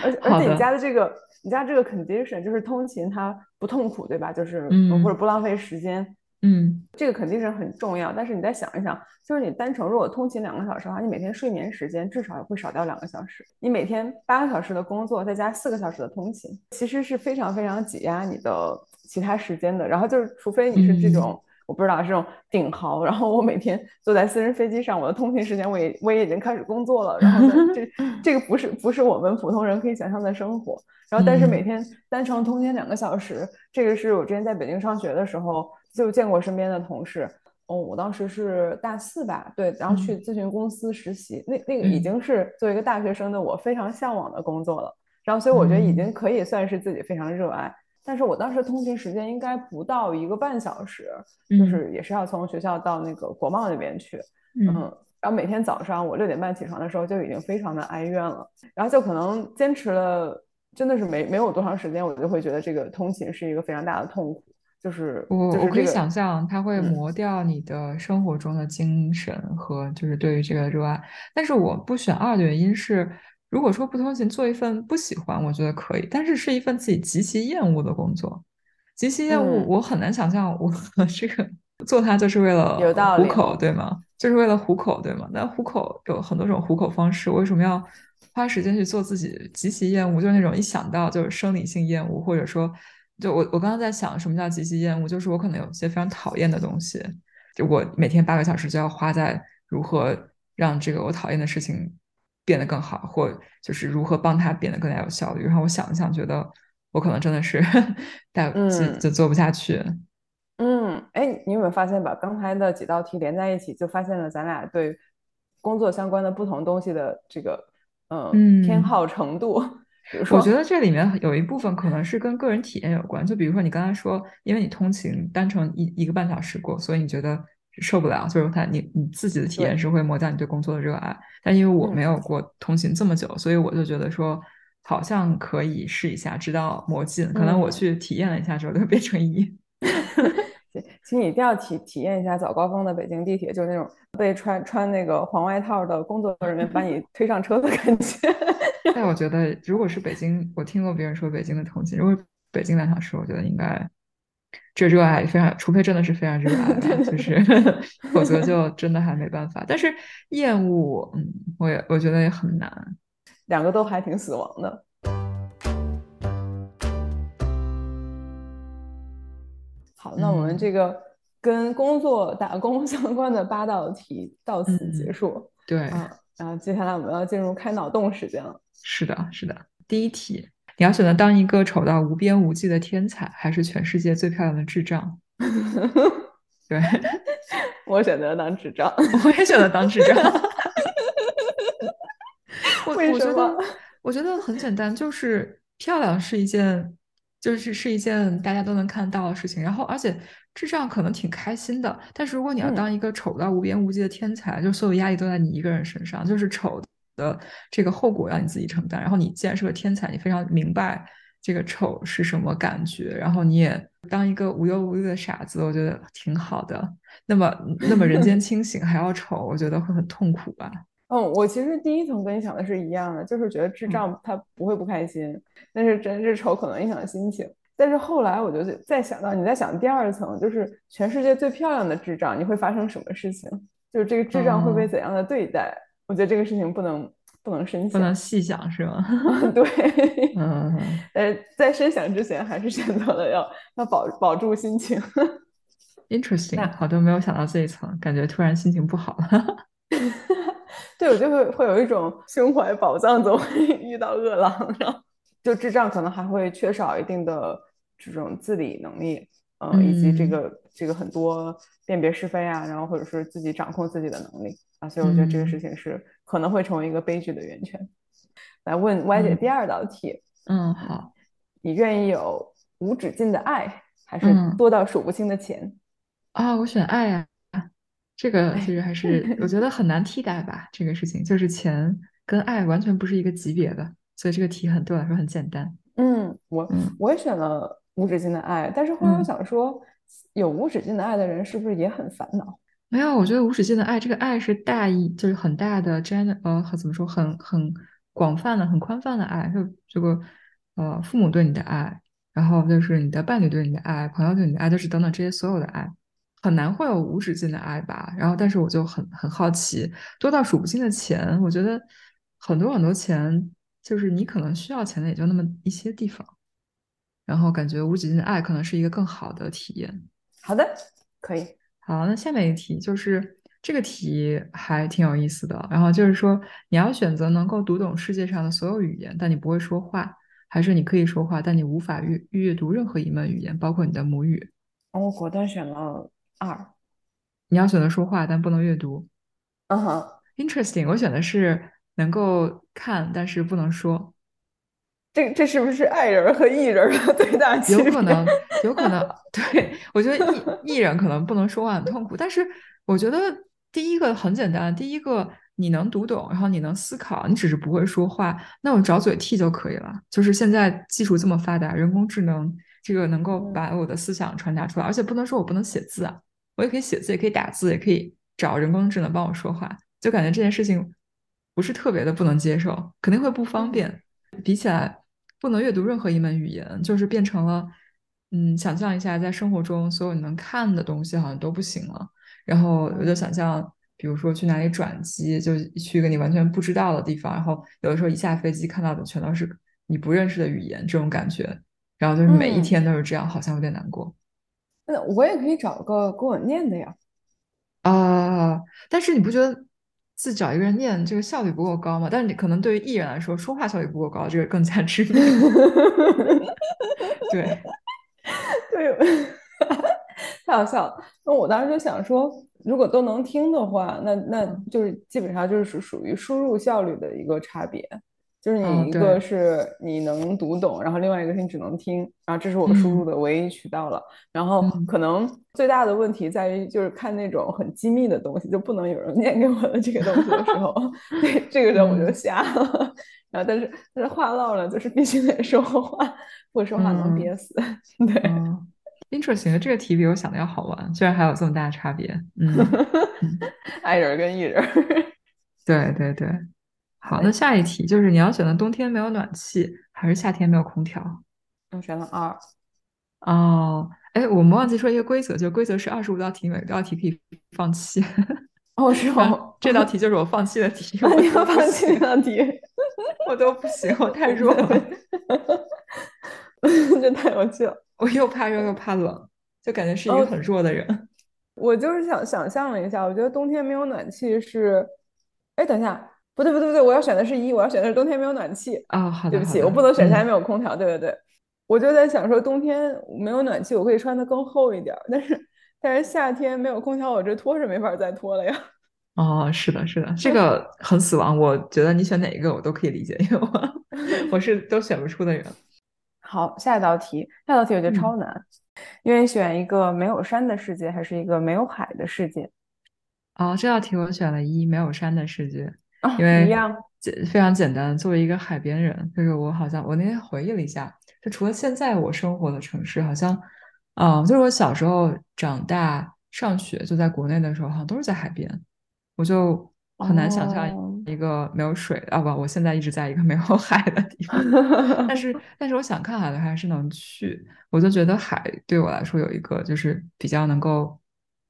而而且你家的这个你家这个 condition 就是通勤它不痛苦，对吧？就是或者不浪费时间。嗯，这个肯定是很重要，但是你再想一想，就是你单程如果通勤两个小时的话，你每天睡眠时间至少也会少掉两个小时。你每天八个小时的工作，再加四个小时的通勤，其实是非常非常挤压你的其他时间的。然后就是，除非你是这种，我不知道这种顶豪，然后我每天坐在私人飞机上，我的通勤时间我也我也已经开始工作了。然后这 这个不是不是我们普通人可以想象的生活。然后但是每天单程通勤两个小时，这个是我之前在北京上学的时候。就见过身边的同事，哦，我当时是大四吧，对，然后去咨询公司实习，那那个已经是作为一个大学生的我非常向往的工作了，然后所以我觉得已经可以算是自己非常热爱。但是我当时通勤时间应该不到一个半小时，就是也是要从学校到那个国贸那边去，嗯，然后每天早上我六点半起床的时候就已经非常的哀怨了，然后就可能坚持了真的是没没有多长时间，我就会觉得这个通勤是一个非常大的痛苦。就是我我可以想象，它会磨掉你的生活中的精神和就是对于这个热爱。但是我不选二的原因是，如果说不通勤做一份不喜欢，我觉得可以；但是是一份自己极其厌恶的工作，极其厌恶，我很难想象我这个做它就是为了糊口，对吗？就是为了糊口，对吗？那糊口有很多种糊口方式，为什么要花时间去做自己极其厌恶？就是那种一想到就是生理性厌恶，或者说。就我我刚刚在想什么叫极其厌恶，就是我可能有些非常讨厌的东西，就我每天八个小时就要花在如何让这个我讨厌的事情变得更好，或就是如何帮他变得更加有效率。然后我想一想，觉得我可能真的是 但就做不下去。嗯，哎，你有没有发现把刚才的几道题连在一起，就发现了咱俩对工作相关的不同东西的这个嗯偏好程度。我觉得这里面有一部分可能是跟个人体验有关，就比如说你刚才说，因为你通勤单程一一个半小时过，所以你觉得受不了，就是他你你自己的体验是会磨掉你对工作的热爱。但因为我没有过通勤这么久，所以我就觉得说好像可以试一下，直到磨尽。可能我去体验了一下之后，就变成一。其实你一定要体体验一下早高峰的北京地铁，就是那种被穿穿那个黄外套的工作人员把你推上车的感觉。但我觉得，如果是北京，我听过别人说北京的通勤，如果北京两小时，我觉得应该这热爱非常，除非真的是非常热爱，就 是否则就真的还没办法。但是厌恶，嗯，我也我觉得也很难，两个都还挺死亡的。好，那我们这个跟工作打工相关的八道题到此结束。对，然后接下来我们要进入开脑洞时间了。是的，是的。第一题，你要选择当一个丑到无边无际的天才，还是全世界最漂亮的智障？对，我选择当智障。我也选择当智障。我我觉得我觉得很简单，就是漂亮是一件，就是是一件大家都能看到的事情。然后，而且智障可能挺开心的。但是如果你要当一个丑到无边无际的天才，就所有压力都在你一个人身上，就是丑的这个后果要你自己承担。然后你既然是个天才，你非常明白这个丑是什么感觉，然后你也当一个无忧无虑的傻子，我觉得挺好的。那么，那么人间 清醒还要丑，我觉得会很痛苦吧。嗯，我其实第一层跟你想的是一样的，就是觉得智障他不会不开心，但是真是丑可能影响心情。但是后来我就再想到，你在想第二层，就是全世界最漂亮的智障，你会发生什么事情？就是这个智障会被怎样的对待？我觉得这个事情不能不能深想，不能细想是吗？对，嗯，呃在深想之前，还是选择了要要保保住心情。Interesting，好多，没有想到这一层，感觉突然心情不好了。对，我就会会有一种胸怀宝藏总会遇到饿狼，然后就智障可能还会缺少一定的这种自理能力，嗯，以及这个这个很多辨别是非啊，然后或者是自己掌控自己的能力啊，所以我觉得这个事情是可能会成为一个悲剧的源泉。来问 Y 姐第二道题，嗯，好，你愿意有无止境的爱，还是多到数不清的钱？啊，我选爱啊。这个其实还是我觉得很难替代吧。这个事情就是钱跟爱完全不是一个级别的，所以这个题很对我来说很简单。嗯，我我也选了无止境的爱，但是后来我想说，有无止境的爱的人是不是也很烦恼？没有，我觉得无止境的爱，这个爱是大意，就是很大的 gen 呃，怎么说，很很广泛的、很宽泛的爱，就这个呃，父母对你的爱，然后就是你的伴侣对你的爱，朋友对你的爱，就是等等这些所有的爱。很难会有无止境的爱吧，然后但是我就很很好奇，多到数不清的钱，我觉得很多很多钱，就是你可能需要钱的也就那么一些地方，然后感觉无止境的爱可能是一个更好的体验。好的，可以。好，那下面一题就是这个题还挺有意思的，然后就是说你要选择能够读懂世界上的所有语言，但你不会说话，还是你可以说话，但你无法阅阅读任何一门语言，包括你的母语？我果断选了。二，你要选择说话，但不能阅读。嗯哼，interesting。我选的是能够看，但是不能说。这这是不是爱人和艺人的最大区别？有可能，有可能。对我觉得艺艺人可能不能说话很痛苦，但是我觉得第一个很简单，第一个你能读懂，然后你能思考，你只是不会说话，那我找嘴替就可以了。就是现在技术这么发达，人工智能这个能够把我的思想传达出来，而且不能说我不能写字啊。我也可以写字，也可以打字，也可以找人工智能帮我说话，就感觉这件事情不是特别的不能接受，肯定会不方便。比起来不能阅读任何一门语言，就是变成了，嗯，想象一下，在生活中所有你能看的东西好像都不行了。然后我就想象，比如说去哪里转机，就去一个你完全不知道的地方，然后有的时候一下飞机看到的全都是你不认识的语言，这种感觉，然后就是每一天都是这样，好像有点难过。那我也可以找个跟我念的呀，啊！但是你不觉得自找一个人念这个效率不够高嘛？但是你可能对于艺人来说，说话效率不够高，这个更加致命。对，对，太好笑了。那我当时就想说，如果都能听的话，那那就是基本上就是属属于输入效率的一个差别。就是你一个是你能读懂，然后另外一个是你只能听，然后这是我输入的唯一渠道了。然后可能最大的问题在于，就是看那种很机密的东西，就不能有人念给我的这个东西的时候，对这个时候我就瞎了。然后但是但是话唠了，就是必须得说话，不说话能憋死。对，interesting，这个题比我想的要好玩，居然还有这么大的差别。嗯 爱人跟艺人。对对对。好，那下一题就是你要选择冬天没有暖气，还是夏天没有空调？我选了二。哦，哎，我们忘记说一个规则，就规则是二十五道题，每道题可以放弃。哦，是 吗？这道题就是我放弃的题。你要放弃这道题，我都不行，我太弱了。这太有趣了。我又怕热又怕冷，就感觉是一个很弱的人。我就是想想象了一下，我觉得冬天没有暖气是……哎，等一下。不对不对不对，我要选的是一，我要选的是冬天没有暖气啊。好的，对不起，我不能选夏天没有空调。对对对，我就在想说，冬天没有暖气，我可以穿的更厚一点，但是但是夏天没有空调，我这脱是没法再脱了呀。哦，是的，是的，这个很死亡。我觉得你选哪一个我都可以理解，因为我 我是都选不出的人。好，下一道题，下一道题我觉得超难，因为选一个没有山的世界，还是一个没有海的世界？哦，这道题我选了一没有山的世界，因为，简非常简单。作为一个海边人，就是我好像我那天回忆了一下，就除了现在我生活的城市，好像，嗯，就是我小时候长大上学就在国内的时候，好像都是在海边，我就很难想象一个没有水啊不，我现在一直在一个没有海的地方，但是但是我想看海的还是能去，我就觉得海对我来说有一个就是比较能够，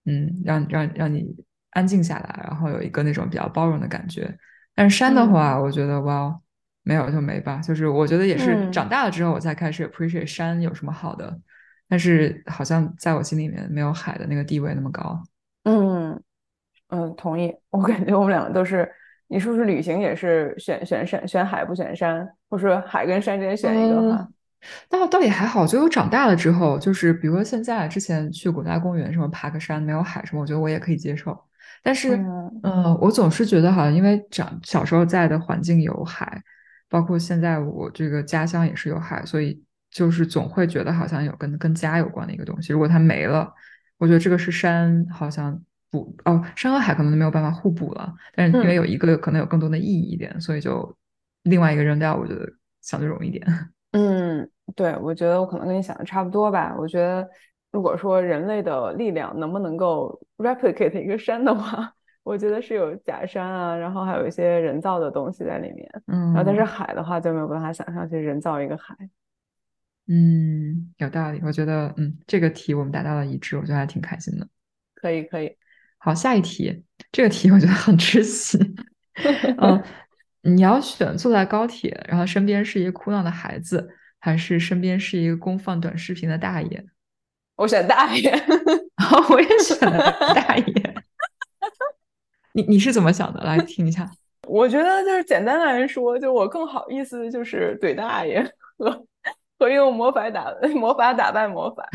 嗯，让让让你。安静下来，然后有一个那种比较包容的感觉。但是山的话，我觉得哇，没有就没吧。就是我觉得也是长大了之后，我才开始 appreciate 山有什么好的。但是好像在我心里面，没有海的那个地位那么高。嗯嗯，同意。我感觉我们两个都是。你是不是旅行也是选选山选海不选山，或者说海跟山之间选一个哈？倒倒也还好，就我长大了之后，就是比如说现在之前去国家公园什么爬个山没有海什么，我觉得我也可以接受。但是，嗯，我总是觉得好像因为长小时候在的环境有海，包括现在我这个家乡也是有海，所以就是总会觉得好像有跟跟家有关的一个东西。如果它没了，我觉得这个是山好像补哦，山和海可能没有办法互补了。但是因为有一个可能有更多的意义一点，所以就另外一个扔掉，我觉得相对容易一点。嗯，对，我觉得我可能跟你想的差不多吧。我觉得。如果说人类的力量能不能够 replicate 一个山的话，我觉得是有假山啊，然后还有一些人造的东西在里面。嗯，然后但是海的话就没有办法想象去人造一个海。嗯，有道理。我觉得，嗯，这个题我们达到了一致，我觉得还挺开心的。可以，可以。好，下一题。这个题我觉得很窒息。嗯，你要选坐在高铁，然后身边是一个哭闹的孩子，还是身边是一个公放短视频的大爷？我选大爷，我也选大爷。你你是怎么想的？来听一下。我觉得就是简单来说，就我更好意思就是怼大爷和和用魔法打 魔法打败魔法，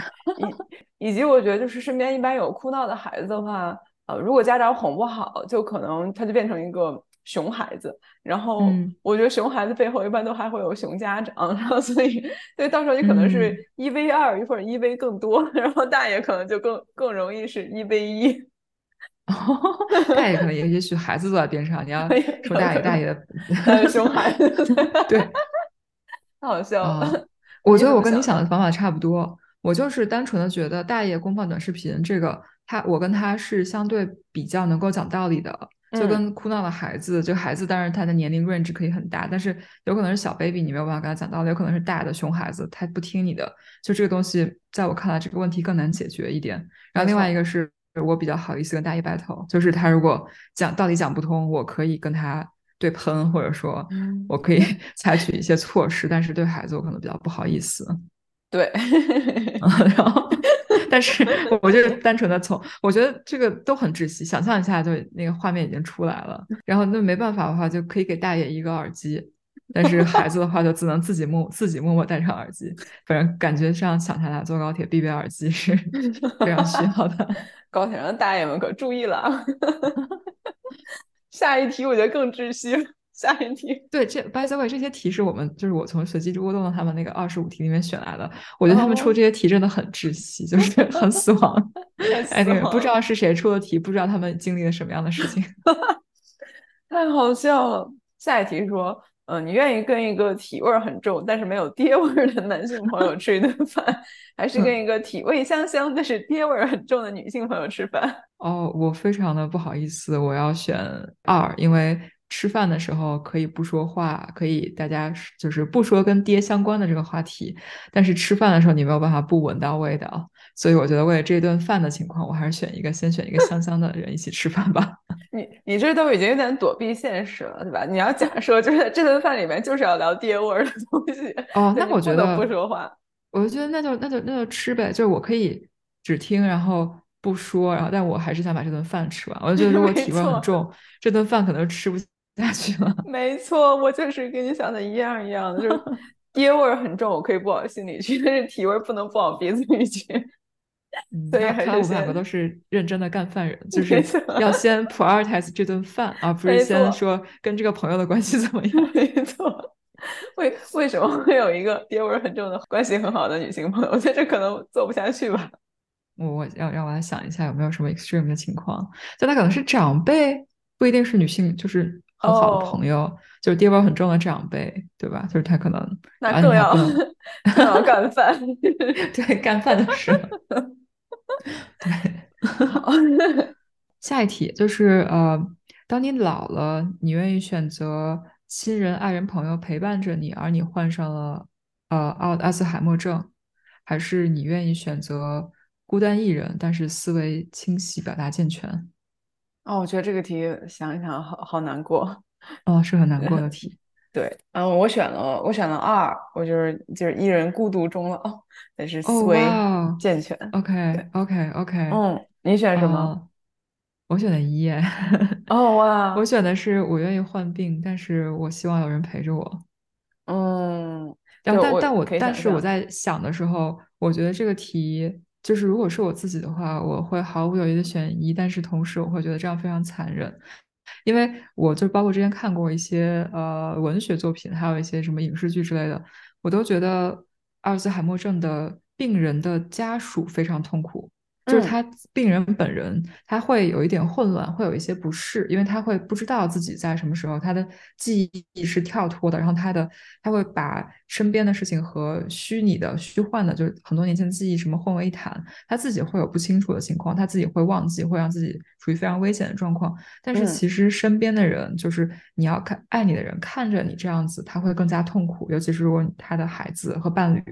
以以及我觉得就是身边一般有哭闹的孩子的话，呃，如果家长哄不好，就可能他就变成一个。熊孩子，然后我觉得熊孩子背后一般都还会有熊家长，然后所以对到时候你可能是一 v 二或者一 v 更多，然后大爷可能就更更容易是一 v 一，大爷可能也也许孩子坐在边上，你要说大爷大爷的熊孩子，对，太好笑了。我觉得我跟你想的方法差不多，我就是单纯的觉得大爷公放短视频这个，他我跟他是相对比较能够讲道理的。就跟哭闹的孩子，就孩子，当然他的年龄 range 可以很大，但是有可能是小 baby，你没有办法跟他讲道理；有可能是大的熊孩子，他不听你的。就这个东西，在我看来，这个问题更难解决一点。然后另外一个是我比较好意思跟大姨 battle，就是他如果讲道理讲不通，我可以跟他对喷，或者说我可以 采取一些措施，但是对孩子我可能比较不好意思。对，然后。但是我就是单纯的从，我觉得这个都很窒息。想象一下，就那个画面已经出来了。然后那没办法的话，就可以给大爷一个耳机。但是孩子的话，就只能自己默自己默默戴上耳机。反正感觉这样想下来，坐高铁必备耳机是 非常需要的。高铁上的大爷们可注意了。下一题我觉得更窒息。下一题，对，这 by the way，这些题是我们就是我从随机波动的他们那个二十五题里面选来的。我觉得他们出这些题真的很窒息，就是 很死亡。哎，不知道是谁出的题，不知道他们经历了什么样的事情。太好笑了。下一题说，嗯，你愿意跟一个体味很重但是没有爹味的男性朋友吃一顿饭，还是跟一个体味香香但是爹味很重的女性朋友吃饭？哦，我非常的不好意思，我要选二，因为。吃饭的时候可以不说话，可以大家就是不说跟爹相关的这个话题，但是吃饭的时候你没有办法不闻到味道，所以我觉得为了这顿饭的情况，我还是选一个先选一个香香的人一起吃饭吧。你你这都已经有点躲避现实了，对吧？你要假设就是这顿饭里面就是要聊爹味的东西，哦，那我觉得不说话，我就觉得那就那就那就吃呗，就是我可以只听，然后。不说，然后但我还是想把这顿饭吃完。我就觉得如果体味很重，这顿饭可能吃不 下去了。没错，我就是跟你想的一样一样的，就是 爹味很重，我可以不往心里去，但是体味不能不往鼻子里去。嗯，所以还是看来我们两个都是认真的干饭人，就是要先 prioritize 这顿饭，而不是先说跟这个朋友的关系怎么样。没错，为为什么会有一个爹味很重的关系很好的女性朋友？我觉得这可能做不下去吧。我我要让我来想一下有没有什么 extreme 的情况，就他可能是长辈，不一定是女性，就是很好的朋友，就是爹味很重的长辈，对吧？就是他可能那更要更要干饭，对，干饭的时候。对，下一题就是呃，当你老了，你愿意选择亲人、爱人、朋友陪伴着你，而你患上了呃奥阿兹海默症，还是你愿意选择孤单一人，但是思维清晰、表达健全？哦，我觉得这个题想一想，好好难过。哦，是很难过的 题。对，嗯，我选了，我选了二，我就是就是一人孤独终老，但是思维健全。OK，OK，OK。嗯，你选什么？我选的一。哦哇！我选的是我愿意患病，但是我希望有人陪着我。嗯，但但但我但是我在想的时候，我觉得这个题就是如果是我自己的话，我会毫无犹豫的选一，但是同时我会觉得这样非常残忍。因为我就包括之前看过一些呃文学作品，还有一些什么影视剧之类的，我都觉得阿尔兹海默症的病人的家属非常痛苦。就是他病人本人，他会有一点混乱，会有一些不适，因为他会不知道自己在什么时候，他的记忆是跳脱的，然后他的他会把身边的事情和虚拟的、虚幻的，就是很多年前的记忆什么混为一谈，他自己会有不清楚的情况，他自己会忘记，会让自己处于非常危险的状况。但是其实身边的人，就是你要看爱你的人看着你这样子，他会更加痛苦，尤其是如果他的孩子和伴侣。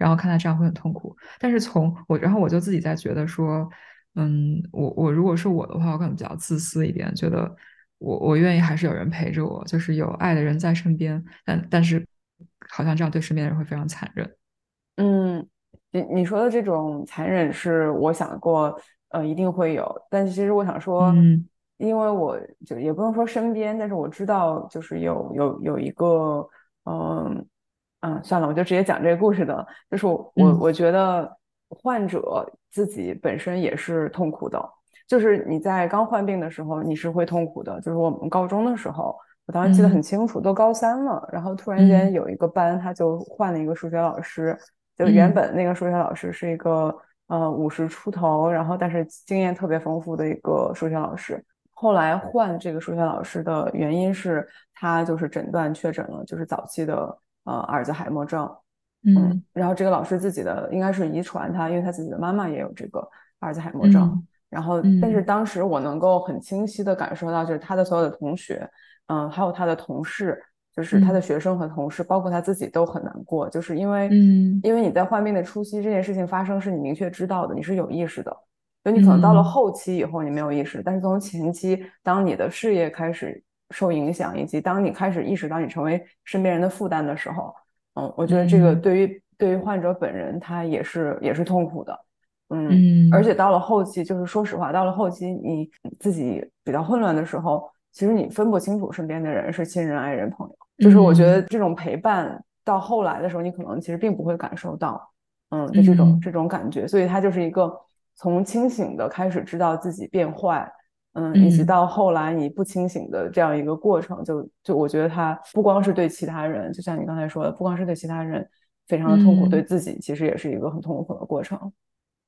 然后看他这样会很痛苦，但是从我，然后我就自己在觉得说，嗯，我我如果是我的话，我可能比较自私一点，觉得我我愿意还是有人陪着我，就是有爱的人在身边，但但是好像这样对身边的人会非常残忍。嗯，你你说的这种残忍是我想过，呃，一定会有，但是其实我想说，嗯因为我就也不能说身边，但是我知道就是有有有一个，嗯。嗯，算了，我就直接讲这个故事的。就是我，我觉得患者自己本身也是痛苦的。就是你在刚患病的时候，你是会痛苦的。就是我们高中的时候，我当时记得很清楚，都高三了，然后突然间有一个班，他就换了一个数学老师。就原本那个数学老师是一个呃五十出头，然后但是经验特别丰富的一个数学老师。后来换这个数学老师的原因是他就是诊断确诊了，就是早期的。呃，阿尔兹海默症，嗯，然后这个老师自己的应该是遗传他，因为他自己的妈妈也有这个阿尔兹海默症。然后，但是当时我能够很清晰的感受到，就是他的所有的同学，嗯，还有他的同事，就是他的学生和同事，包括他自己都很难过，就是因为，嗯，因为你在患病的初期，这件事情发生是你明确知道的，你是有意识的，就你可能到了后期以后你没有意识，但是从前期，当你的事业开始。受影响，以及当你开始意识到你成为身边人的负担的时候，嗯，我觉得这个对于对于患者本人他也是也是痛苦的，嗯，而且到了后期，就是说实话，到了后期你自己比较混乱的时候，其实你分不清楚身边的人是亲人、爱人、朋友，就是我觉得这种陪伴到后来的时候，你可能其实并不会感受到，嗯，就这种这种感觉，所以它就是一个从清醒的开始知道自己变坏。嗯，以及到后来你不清醒的这样一个过程，就就我觉得他不光是对其他人，就像你刚才说的，不光是对其他人非常的痛苦，对自己其实也是一个很痛苦的过程。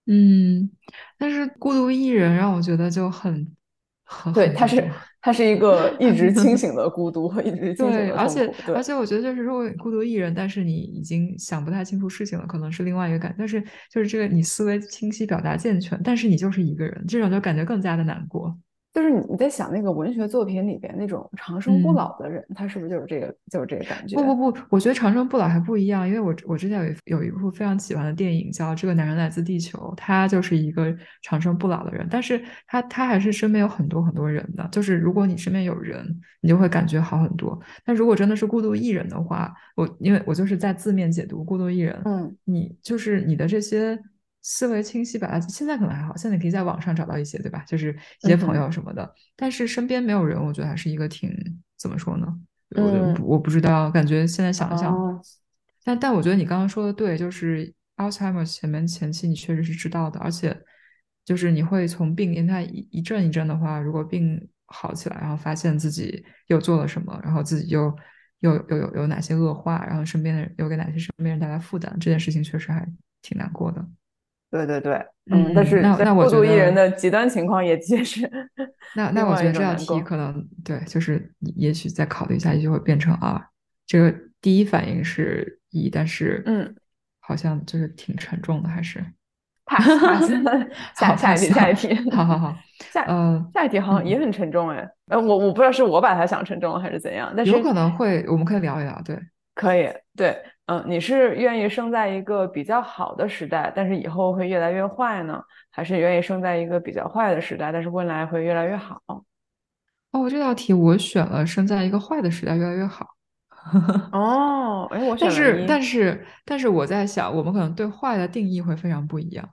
嗯，但是孤独一人让我觉得就很很对，他是他是一个一直清醒 的孤独和一直清醒的而且而且我觉得就是如果孤独一人，但是你已经想不太清楚事情了，可能是另外一个感。但是就是这个你思维清晰、表达健全，但是你就是一个人，这种就感觉更加的难过。就是你你在想那个文学作品里边那种长生不老的人，他是不是就是这个就是这个感觉？不不不，我觉得长生不老还不一样，因为我我之前有有一部非常喜欢的电影叫《这个男人来自地球》，他就是一个长生不老的人，但是他他还是身边有很多很多人的，就是如果你身边有人，你就会感觉好很多。但如果真的是孤独一人的话，我因为我就是在字面解读孤独一人，嗯，你就是你的这些。思维清晰吧，现在可能还好，现在可以在网上找到一些，对吧？就是一些朋友什么的。但是身边没有人，我觉得还是一个挺怎么说呢？我我不知道，感觉现在想一想，但但我觉得你刚刚说的对，就是 Alzheimer 前面前期你确实是知道的，而且就是你会从病因它一一阵一阵的话，如果病好起来，然后发现自己又做了什么，然后自己又又又有有哪些恶化，然后身边的人又给哪些身边人带来负担，这件事情确实还挺难过的。对对对，嗯，但是那那我觉得孤独一人的极端情况也确实。那那我觉得这道题可能对，就是也许再考虑一下，也许会变成二。这个第一反应是一，但是嗯，好像就是挺沉重的，还是。下下一题，下一题，好好好，下嗯下一题好像也很沉重哎，呃我我不知道是我把它想沉重了还是怎样，但是有可能会，我们可以聊一聊，对，可以，对，嗯，你是愿意生在一个比较好的时代，但是以后会越来越坏呢，还是愿意生在一个比较坏的时代，但是未来会越来越好？哦，这道题我选了生在一个坏的时代越来越好。哦，哎，我选但是但是但是我在想，我们可能对坏的定义会非常不一样。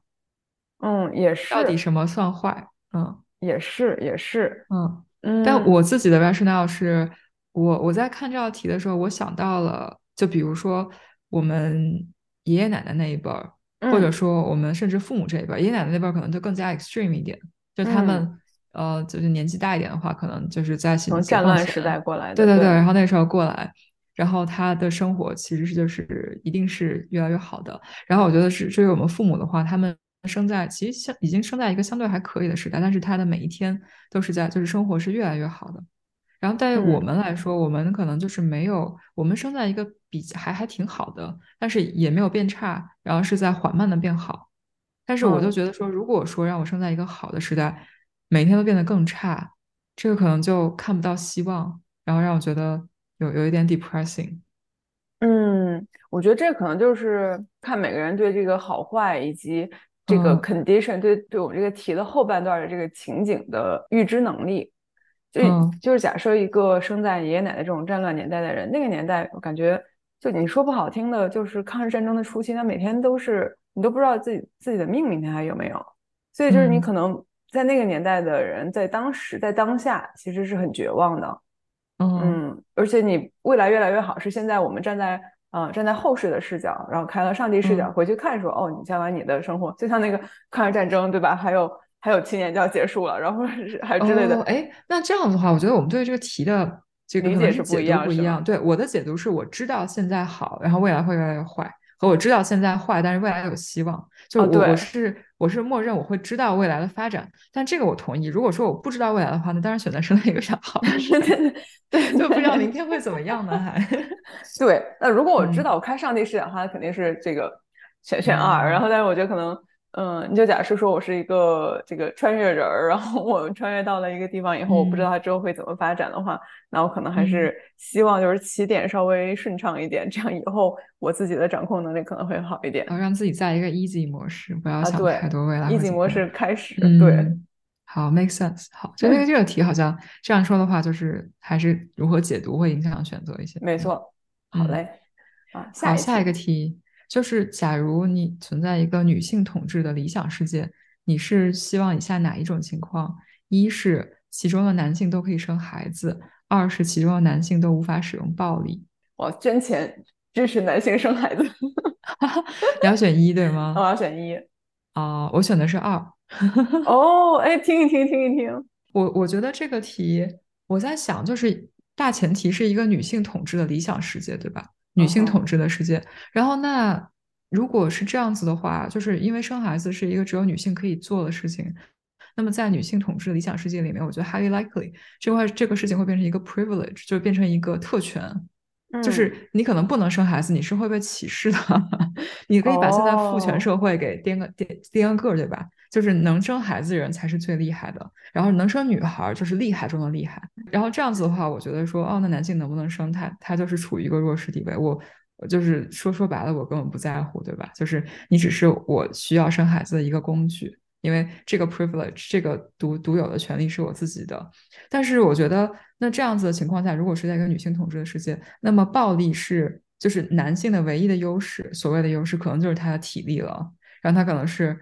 嗯，也是。到底什么算坏？嗯，也是，也是。嗯嗯。但我自己的 rationale 是，我我在看这道题的时候，我想到了，就比如说我们爷爷奶奶那一辈儿，或者说我们甚至父母这一辈儿，爷爷奶奶那辈儿可能就更加 extreme 一点，就他们呃，就是年纪大一点的话，可能就是在从战乱时代过来的。对对对，然后那时候过来，然后他的生活其实是就是一定是越来越好的。然后我觉得是，至于我们父母的话，他们。生在其实相已经生在一个相对还可以的时代，但是他的每一天都是在就是生活是越来越好的。然后对于我们来说，我们可能就是没有我们生在一个比还还挺好的，但是也没有变差，然后是在缓慢的变好。但是我就觉得说，如果说让我生在一个好的时代，每天都变得更差，这个可能就看不到希望，然后让我觉得有有一点 depressing。嗯，我觉得这可能就是看每个人对这个好坏以及。这个 condition 对对我们这个题的后半段的这个情景的预知能力，就就是假设一个生在爷爷奶奶这种战乱年代的人，那个年代我感觉就你说不好听的，就是抗日战争的初期，那每天都是你都不知道自己自己的命明天还有没有，所以就是你可能在那个年代的人，在当时在当下其实是很绝望的，嗯，而且你未来越来越好，是现在我们站在。啊，站在后世的视角，然后开了上帝视角回去看，说哦，你将来你的生活就像那个抗日战争，对吧？还有还有七年就要结束了，然后还有之类的。哎，那这样的话，我觉得我们对这个题的这个理解是不一样，不一样。对我的解读是，我知道现在好，然后未来会越来越坏。和我知道现在坏，但是未来有希望。就我我是我是默认我会知道未来的发展，但这个我同意。如果说我不知道未来的话，那当然选择生在一个比较好对，就不知道明天会怎么样呢？还对。那如果我知道我开上帝视角的话，肯定是这个选选二。然后，但是我觉得可能。嗯，你就假设说我是一个这个穿越人儿，然后我穿越到了一个地方以后，我不知道它之后会怎么发展的话，那我可能还是希望就是起点稍微顺畅一点，这样以后我自己的掌控能力可能会好一点。然后让自己在一个 easy 模式，不要想太多未来。easy 模式开始，对，好，make sense。好，就因为这个题好像这样说的话，就是还是如何解读会影响选择一些。没错，好嘞，啊，好，下一个题。就是，假如你存在一个女性统治的理想世界，你是希望以下哪一种情况？一是其中的男性都可以生孩子，二是其中的男性都无法使用暴力。我捐钱支持男性生孩子。你要选一对吗？我要选一。啊，我选的是二。哦，哎，听一听，听一听。我我觉得这个题，我在想，就是大前提是一个女性统治的理想世界，对吧？女性统治的世界，然后那如果是这样子的话，就是因为生孩子是一个只有女性可以做的事情，那么在女性统治的理想世界里面，我觉得 highly likely 这块这个事情会变成一个 privilege，就变成一个特权，就是你可能不能生孩子，你是会被歧视的。你可以把现在父权社会给颠个颠颠个，对吧？就是能生孩子的人才是最厉害的，然后能生女孩就是厉害中的厉害。然后这样子的话，我觉得说，哦，那男性能不能生，他他就是处于一个弱势地位。我就是说说白了，我根本不在乎，对吧？就是你只是我需要生孩子的一个工具，因为这个 privilege 这个独独有的权利是我自己的。但是我觉得，那这样子的情况下，如果是在一个女性统治的世界，那么暴力是就是男性的唯一的优势，所谓的优势可能就是他的体力了，然后他可能是。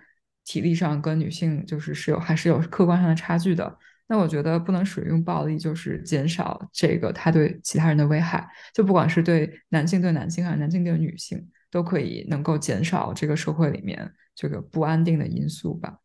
体力上跟女性就是是有还是有客观上的差距的。那我觉得不能使用暴力，就是减少这个他对其他人的危害。就不管是对男性对男性还是男性对女性，都可以能够减少这个社会里面这个不安定的因素吧。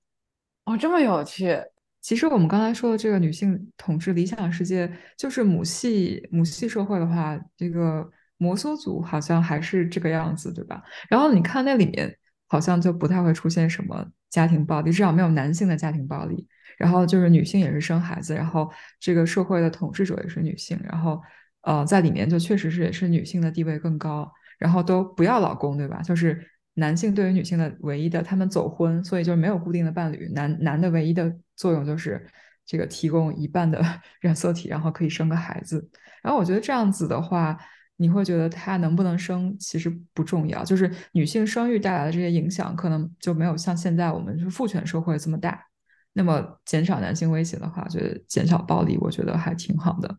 哦，这么有趣。其实我们刚才说的这个女性统治理想世界，就是母系母系社会的话，这个摩梭族好像还是这个样子，对吧？然后你看那里面好像就不太会出现什么家庭暴力，至少没有男性的家庭暴力。然后就是女性也是生孩子，然后这个社会的统治者也是女性，然后呃在里面就确实是也是女性的地位更高，然后都不要老公，对吧？就是男性对于女性的唯一的，他们走婚，所以就没有固定的伴侣，男男的唯一的。作用就是这个提供一半的 染色体，然后可以生个孩子。然后我觉得这样子的话，你会觉得他能不能生其实不重要，就是女性生育带来的这些影响，可能就没有像现在我们是父权社会这么大。那么减少男性威胁的话，觉得减少暴力，我觉得还挺好的。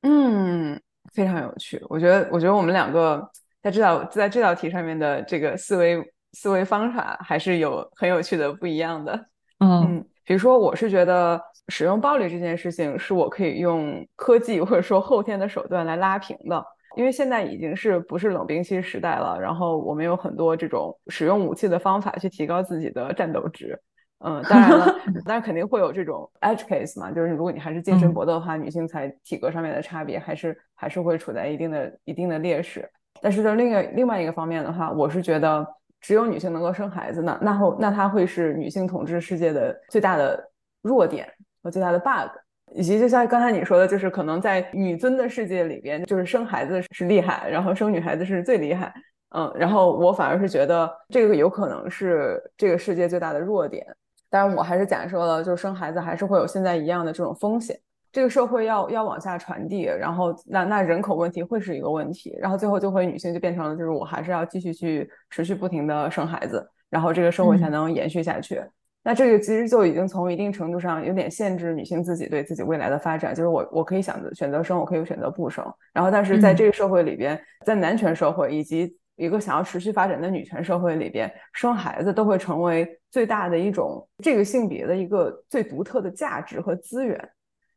嗯，非常有趣。我觉得，我觉得我们两个在这道在这道题上面的这个思维思维方法还是有很有趣的不一样的。嗯。比如说，我是觉得使用暴力这件事情是我可以用科技或者说后天的手段来拉平的，因为现在已经是不是冷兵器时代了，然后我们有很多这种使用武器的方法去提高自己的战斗值。嗯，当然了，但是肯定会有这种 edge case 嘛，就是如果你还是近身搏斗的话，女性才体格上面的差别还是还是会处在一定的一定的劣势。但是在另外另外一个方面的话，我是觉得。只有女性能够生孩子呢，那后那它会是女性统治世界的最大的弱点和最大的 bug，以及就像刚才你说的，就是可能在女尊的世界里边，就是生孩子是厉害，然后生女孩子是最厉害，嗯，然后我反而是觉得这个有可能是这个世界最大的弱点，当然我还是假设了，就是生孩子还是会有现在一样的这种风险。这个社会要要往下传递，然后那那人口问题会是一个问题，然后最后就会女性就变成了就是我还是要继续去持续不停的生孩子，然后这个社会才能延续下去。那这个其实就已经从一定程度上有点限制女性自己对自己未来的发展，就是我我可以想选择生，我可以选择不生。然后但是在这个社会里边，在男权社会以及一个想要持续发展的女权社会里边，生孩子都会成为最大的一种这个性别的一个最独特的价值和资源。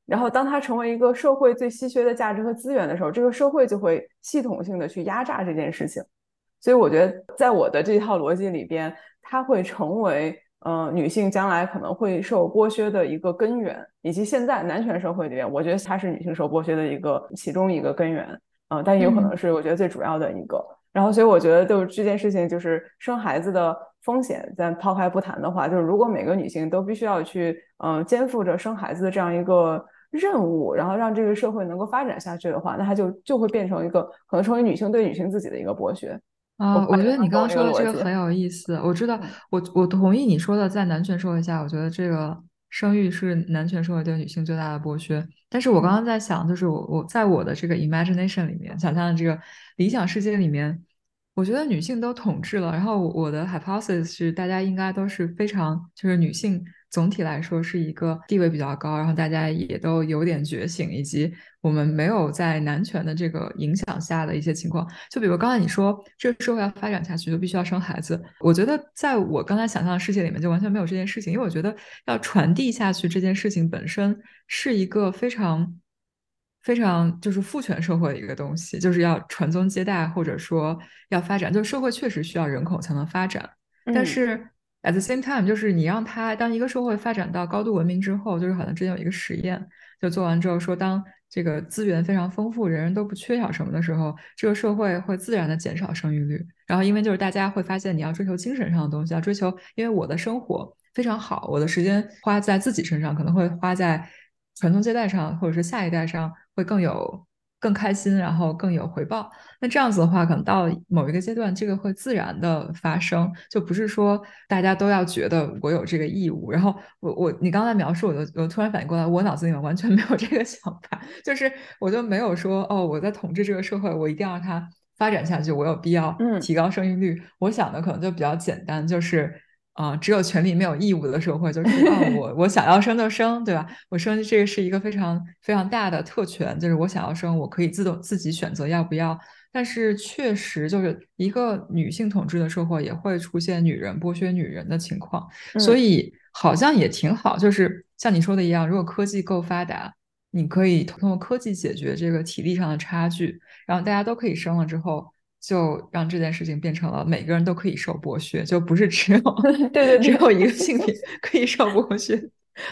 然后，当它成为一个社会最稀缺的价值和资源的时候，这个社会就会系统性的去压榨这件事情。所以，我觉得在我的这套逻辑里边，它会成为呃女性将来可能会受剥削的一个根源，以及现在男权社会里面，我觉得它是女性受剥削的一个其中一个根源呃，但也有可能是我觉得最主要的一个。然后，所以我觉得就是这件事情，就是生孩子的风险，咱抛开不谈的话，就是如果每个女性都必须要去嗯肩负着生孩子的这样一个。任务，然后让这个社会能够发展下去的话，那它就就会变成一个可能成为女性对女性自己的一个剥削啊。我觉得你刚刚说的这个很有意思。我知道，我我同意你说的，在男权社会下，我觉得这个生育是男权社会对女性最大的剥削。但是我刚刚在想，就是我我在我的这个 imagination 里面想象的这个理想世界里面，我觉得女性都统治了。然后我的 hypothesis 是，大家应该都是非常就是女性。总体来说是一个地位比较高，然后大家也都有点觉醒，以及我们没有在男权的这个影响下的一些情况。就比如刚才你说，这个社会要发展下去，就必须要生孩子。我觉得在我刚才想象的世界里面，就完全没有这件事情，因为我觉得要传递下去这件事情本身是一个非常非常就是父权社会的一个东西，就是要传宗接代，或者说要发展。就社会确实需要人口才能发展，但是。At the same time，就是你让他当一个社会发展到高度文明之后，就是好像之前有一个实验，就做完之后说，当这个资源非常丰富，人人都不缺少什么的时候，这个社会会自然的减少生育率。然后因为就是大家会发现，你要追求精神上的东西，要追求，因为我的生活非常好，我的时间花在自己身上，可能会花在传宗接代上，或者是下一代上，会更有。更开心，然后更有回报。那这样子的话，可能到某一个阶段，这个会自然的发生，就不是说大家都要觉得我有这个义务。然后我我你刚才描述，我就我突然反应过来，我脑子里面完全 没有这个想法，就是我就没有说哦，我在统治这个社会，我一定要让它发展下去，我有必要提高生育率。我想的可能就比较简单，就是。啊，只有权利没有义务的社会，就是啊，我我想要生就生，对吧？我生这个是一个非常非常大的特权，就是我想要生，我可以自动自己选择要不要。但是确实，就是一个女性统治的社会，也会出现女人剥削女人的情况，所以好像也挺好。就是像你说的一样，如果科技够发达，你可以通过科技解决这个体力上的差距，然后大家都可以生了之后。就让这件事情变成了每个人都可以受剥削，就不是只有 对对只有一个性别 可以受剥削，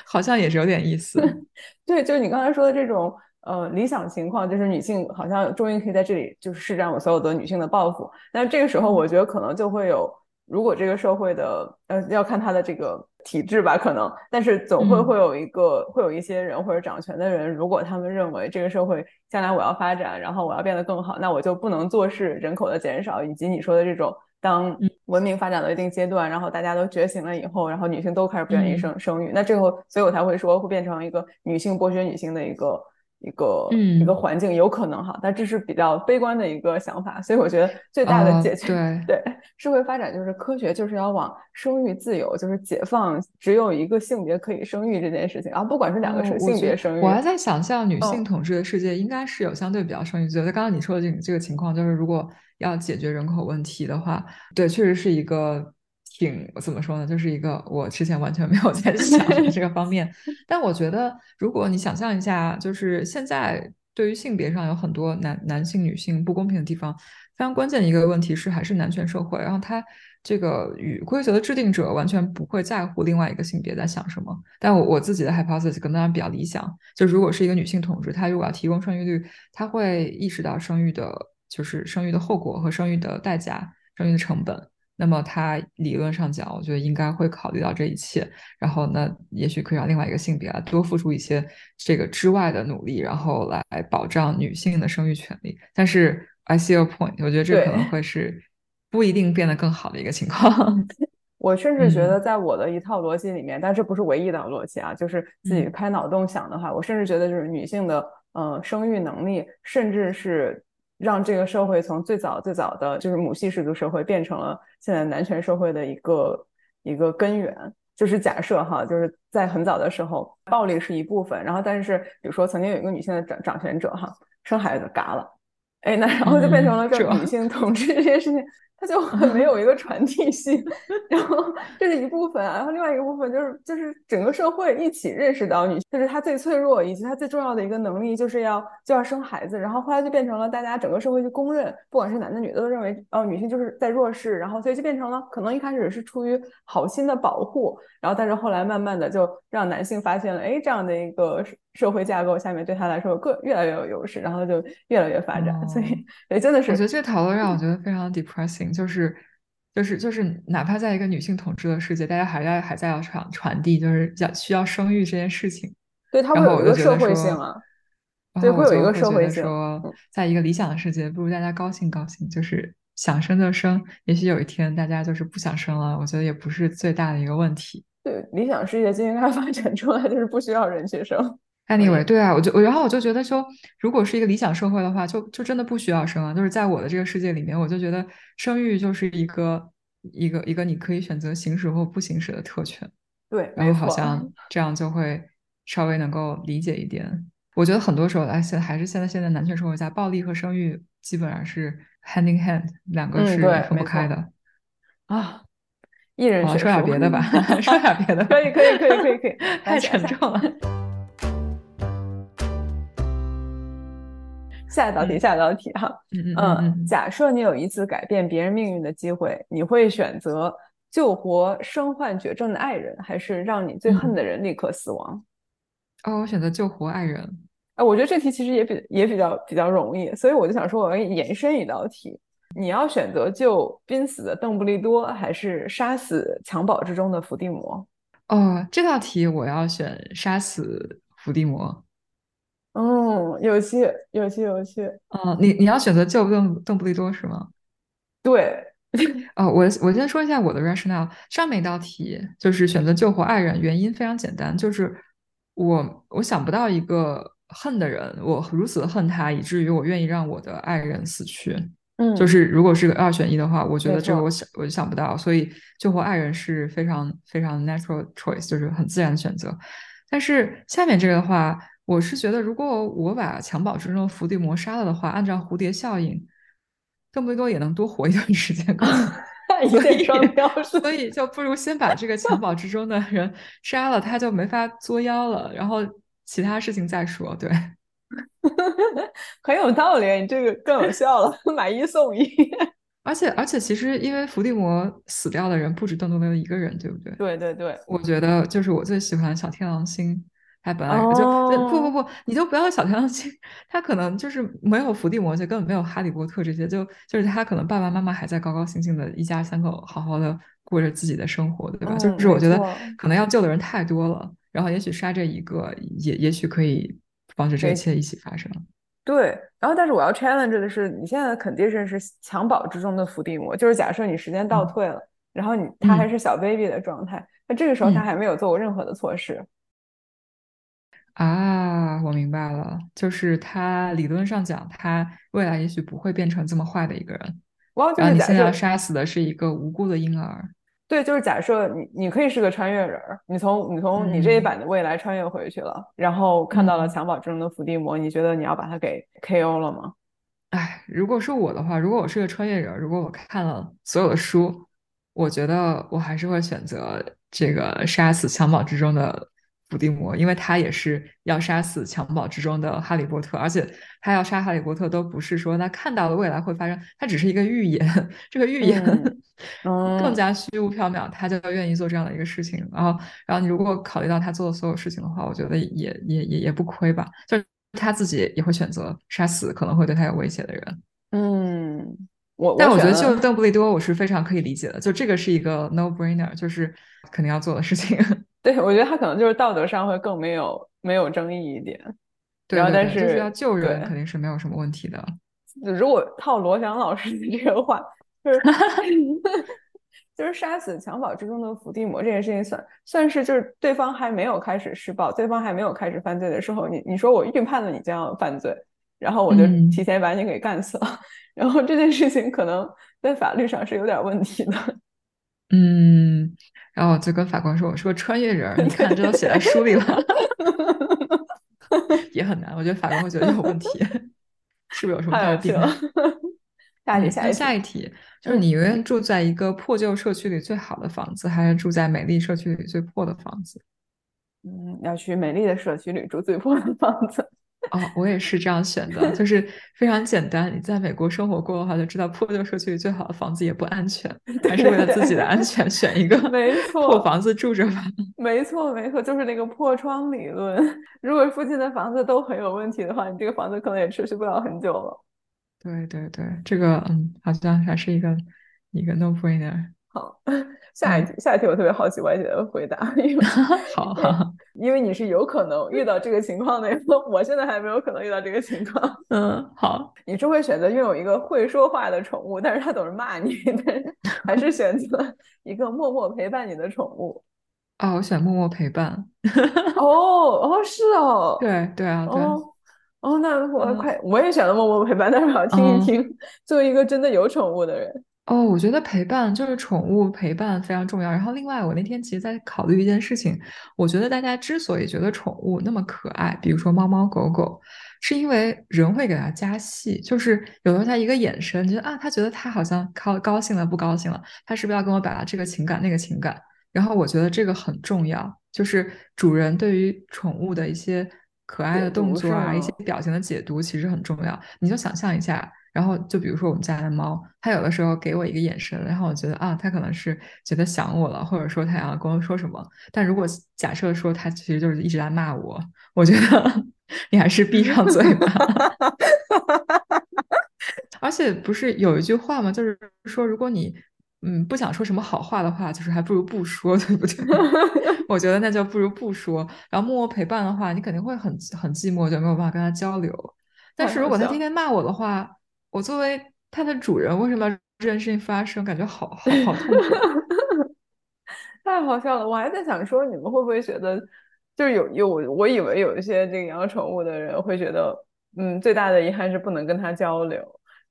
好像也是有点意思。对，就是你刚才说的这种呃理想情况，就是女性好像终于可以在这里就是施展我所有的女性的抱负。但这个时候，我觉得可能就会有，如果这个社会的呃要看他的这个体制吧，可能，但是总会会有一个会有一些人或者掌权的人，如果他们认为这个社会将来我要发展，然后我要变得更好，那我就不能坐视人口的减少，以及你说的这种。当文明发展到一定阶段，然后大家都觉醒了以后，然后女性都开始不愿意生生育，那这后，所以我才会说会变成一个女性剥削女性的一个一个一个环境，有可能哈，但这是比较悲观的一个想法。所以我觉得最大的解决 对社会发展就是科学就是要往生育自由，就是解放只有一个性别可以生育这件事情。然后不管是两个是性别生育，我还在想象女性统治的世界应该是有相对比较生育自由。在刚刚你说的这个这个情况，就是如果。要解决人口问题的话，对，确实是一个挺怎么说呢，就是一个我之前完全没有在想这个方面。但我觉得，如果你想象一下，就是现在对于性别上有很多男男性、女性不公平的地方，非常关键的一个问题是，还是男权社会。然后他这个与规则的制定者完全不会在乎另外一个性别在想什么。但我我自己的 hypothesis 可能比较理想，就如果是一个女性统治，她如果要提供生育率，她会意识到生育的。就是生育的后果和生育的代价、生育的成本。那么，他理论上讲，我觉得应该会考虑到这一切。然后，那也许可以让另外一个性别啊多付出一些这个之外的努力，然后来保障女性的生育权利。但是，I see your point，我觉得这可能会是不一定变得更好的一个情况。我甚至觉得，在我的一套逻辑里面，但这不是唯一的逻辑啊，就是自己开脑洞想的话，我甚至觉得就是女性的呃生育能力，甚至是。让这个社会从最早最早的就是母系氏族社会变成了现在男权社会的一个一个根源。就是假设哈，就是在很早的时候，暴力是一部分，然后但是比如说曾经有一个女性的掌掌权者哈，生孩子嘎了，哎，那然后就变成了这女性统治这件事情。它就很没有一个传递性，然后这是一部分啊，然后另外一个部分就是就是整个社会一起认识到女性，就是她最脆弱以及她最重要的一个能力就是要就要生孩子，然后后来就变成了大家整个社会就公认，不管是男的女的都认为哦女性就是在弱势，然后所以就变成了可能一开始是出于好心的保护，然后但是后来慢慢的就让男性发现了哎这样的一个。社会架构下面对他来说更越来越有优势，然后就越来越发展。所以，对，真的是。我觉得这个讨论让我觉得非常 depressing，就是，就是，就是，哪怕在一个女性统治的世界，大家还在还在要传传递，就是要需要生育这件事情。对，它会有一个社会性啊。对，会有一个社会性。说，在一个理想的世界，不如大家高兴高兴，就是想生就生。也许有一天大家就是不想生了，我觉得也不是最大的一个问题。对，理想世界就应该发展出来，就是不需要人去生。Anyway，对啊，我就我然后我就觉得说，如果是一个理想社会的话，就就真的不需要生啊。就是在我的这个世界里面，我就觉得生育就是一个一个一个你可以选择行使或不行使的特权。对，然后好像 这样就会稍微能够理解一点。我觉得很多时候，哎，现还是现在现在男权社会下，暴力和生育基本上是 hand in hand，两个是分不开的。啊，一人 说点别的吧，说点别的。可以可以可以可以可以，太沉重了。下一道题，下一道题哈，嗯嗯，假设你有一次改变别人命运的机会，你会选择救活身患绝症的爱人，还是让你最恨的人立刻死亡？哦，我选择救活爱人。哎，我觉得这题其实也比也比较比较容易，所以我就想说，我要延伸一道题，你要选择救濒死的邓布利多，还是杀死襁褓之中的伏地魔？哦，这道题我要选杀死伏地魔。哦，有趣，有趣，有趣。嗯，你你要选择救邓邓布利多是吗？对。哦，我我先说一下我的 rationale。上面一道题就是选择救活爱人，原因非常简单，就是我我想不到一个恨的人，我如此恨他，以至于我愿意让我的爱人死去。嗯，就是如果是个二选一的话，我觉得这个我想我就想不到，所以救活爱人是非常非常 natural choice，就是很自然的选择。但是下面这个的话。我是觉得，如果我把襁褓之中的伏地魔杀了的话，按照蝴蝶效应，邓布利多也能多活一段时间。所以，所以就不如先把这个襁褓之中的人杀了，他就没法作妖了，然后其他事情再说。对，很有道理，你这个更有效了，买一送一。而 且而且，其实因为伏地魔死掉的人不止邓多利多一个人，对不对？对对对，我觉得就是我最喜欢小天狼星，他本来就不不不，你就不要小天狼星，他可能就是没有伏地魔，就根本没有哈利波特这些，就就是他可能爸爸妈妈还在高高兴兴的一家三口好好的过着自己的生活，对吧？就是我觉得可能要救的人太多了，然后也许杀这一个，也也许可以防止这一切一起发生。对，然后但是我要 challenge 的是，你现在的 condition 是襁褓之中的伏地魔，就是假设你时间倒退了，然后你他还是小 baby 的状态，那这个时候他还没有做过任何的错事。啊，我明白了，就是他理论上讲，他未来也许不会变成这么坏的一个人。然后你现在要杀死的是一个无辜的婴儿。对，就是假设你你可以是个穿越人，你从你从你这一版的未来穿越回去了，然后看到了襁褓之中的伏地魔，你觉得你要把他给 KO 了吗？哎，如果是我的话，如果我是个穿越人，如果我看了所有的书，我觉得我还是会选择这个杀死襁褓之中的。伏地魔，因为他也是要杀死襁褓之中的哈利波特，而且他要杀哈利波特都不是说他看到了未来会发生，他只是一个预言，这个预言 更加虚无缥缈，他就愿意做这样的一个事情。然后，然后你如果考虑到他做的所有事情的话，我觉得也也也也不亏吧。就是他自己也会选择杀死可能会对他有威胁的人。嗯，我但我觉得就邓布利多，我是非常可以理解的，就这个是一个 no brainer，就是肯定要做的事情。对，我觉得他可能就是道德上会更没有没有争议一点，对然后但是就是要救人肯定是没有什么问题的。如果套罗翔老师的这个话，就是 就是杀死襁褓之中的伏地魔这件事情，算算是就是对方还没有开始施暴，对方还没有开始犯罪的时候，你你说我预判了你将要犯罪，然后我就提前把你给干死了，然后这件事情可能在法律上是有点问题的。嗯。然后我就跟法官说：“我是个穿越人，你看这都写在书里了，也很难。我觉得法官会觉得有问题，是不是有什么毛病？” 下一题，下一题就是你永远住在一个破旧社区里最好的房子，还是住在美丽社区里最破的房子？嗯，要去美丽的社区里住最破的房子。哦，我也是这样选的，就 是非常简单。你在美国生活过的话，就知道破旧社区里最好的房子也不安全，还是为了自己的安全 选一个没错破房子住着吧。没错，没错，就是那个破窗理论。如果附近的房子都很有问题的话，你这个房子可能也持续不了很久了。对对对，这个嗯，好像还是一个一个 no brainer。好，下一题，下一题我特别好奇歪姐的回答，因为 好好，因为你是有可能遇到这个情况的，我现在还没有可能遇到这个情况。嗯，好，你是会选择拥有一个会说话的宠物，但是它总是骂你，但是还是选择一个默默陪伴你的宠物？啊，我选默默陪伴。哦哦，是哦，对对啊，对。哦，那我快，我也选了默默陪伴，但是我要听一听，作为一个真的有宠物的人。哦，我觉得陪伴就是宠物陪伴非常重要。然后另外，我那天其实在考虑一件事情，我觉得大家之所以觉得宠物那么可爱，比如说猫猫狗狗，是因为人会给它加戏，就是有时候它一个眼神，觉得啊，它觉得它好像高高兴了，不高兴了，它是不是要跟我表达这个情感那个情感？然后我觉得这个很重要，就是主人对于宠物的一些可爱的动作啊，一些表情的解读其实很重要。你就想象一下。然后就比如说我们家的猫，它有的时候给我一个眼神，然后我觉得啊，它可能是觉得想我了，或者说它想要跟我说什么。但如果假设说它其实就是一直在骂我，我觉得你还是闭上嘴吧。而且不是有一句话吗？就是说如果你嗯不想说什么好话的话，就是还不如不说，对不对？我觉得那就不如不说。然后默默陪伴的话，你肯定会很很寂寞，就没有办法跟他交流。但是如果他天天骂我的话，我作为它的主人，为什么要这件事情发生？感觉好好好痛苦，太好笑了！我还在想说，你们会不会觉得，就是有有我以为有一些这个养宠物的人会觉得，嗯，最大的遗憾是不能跟它交流。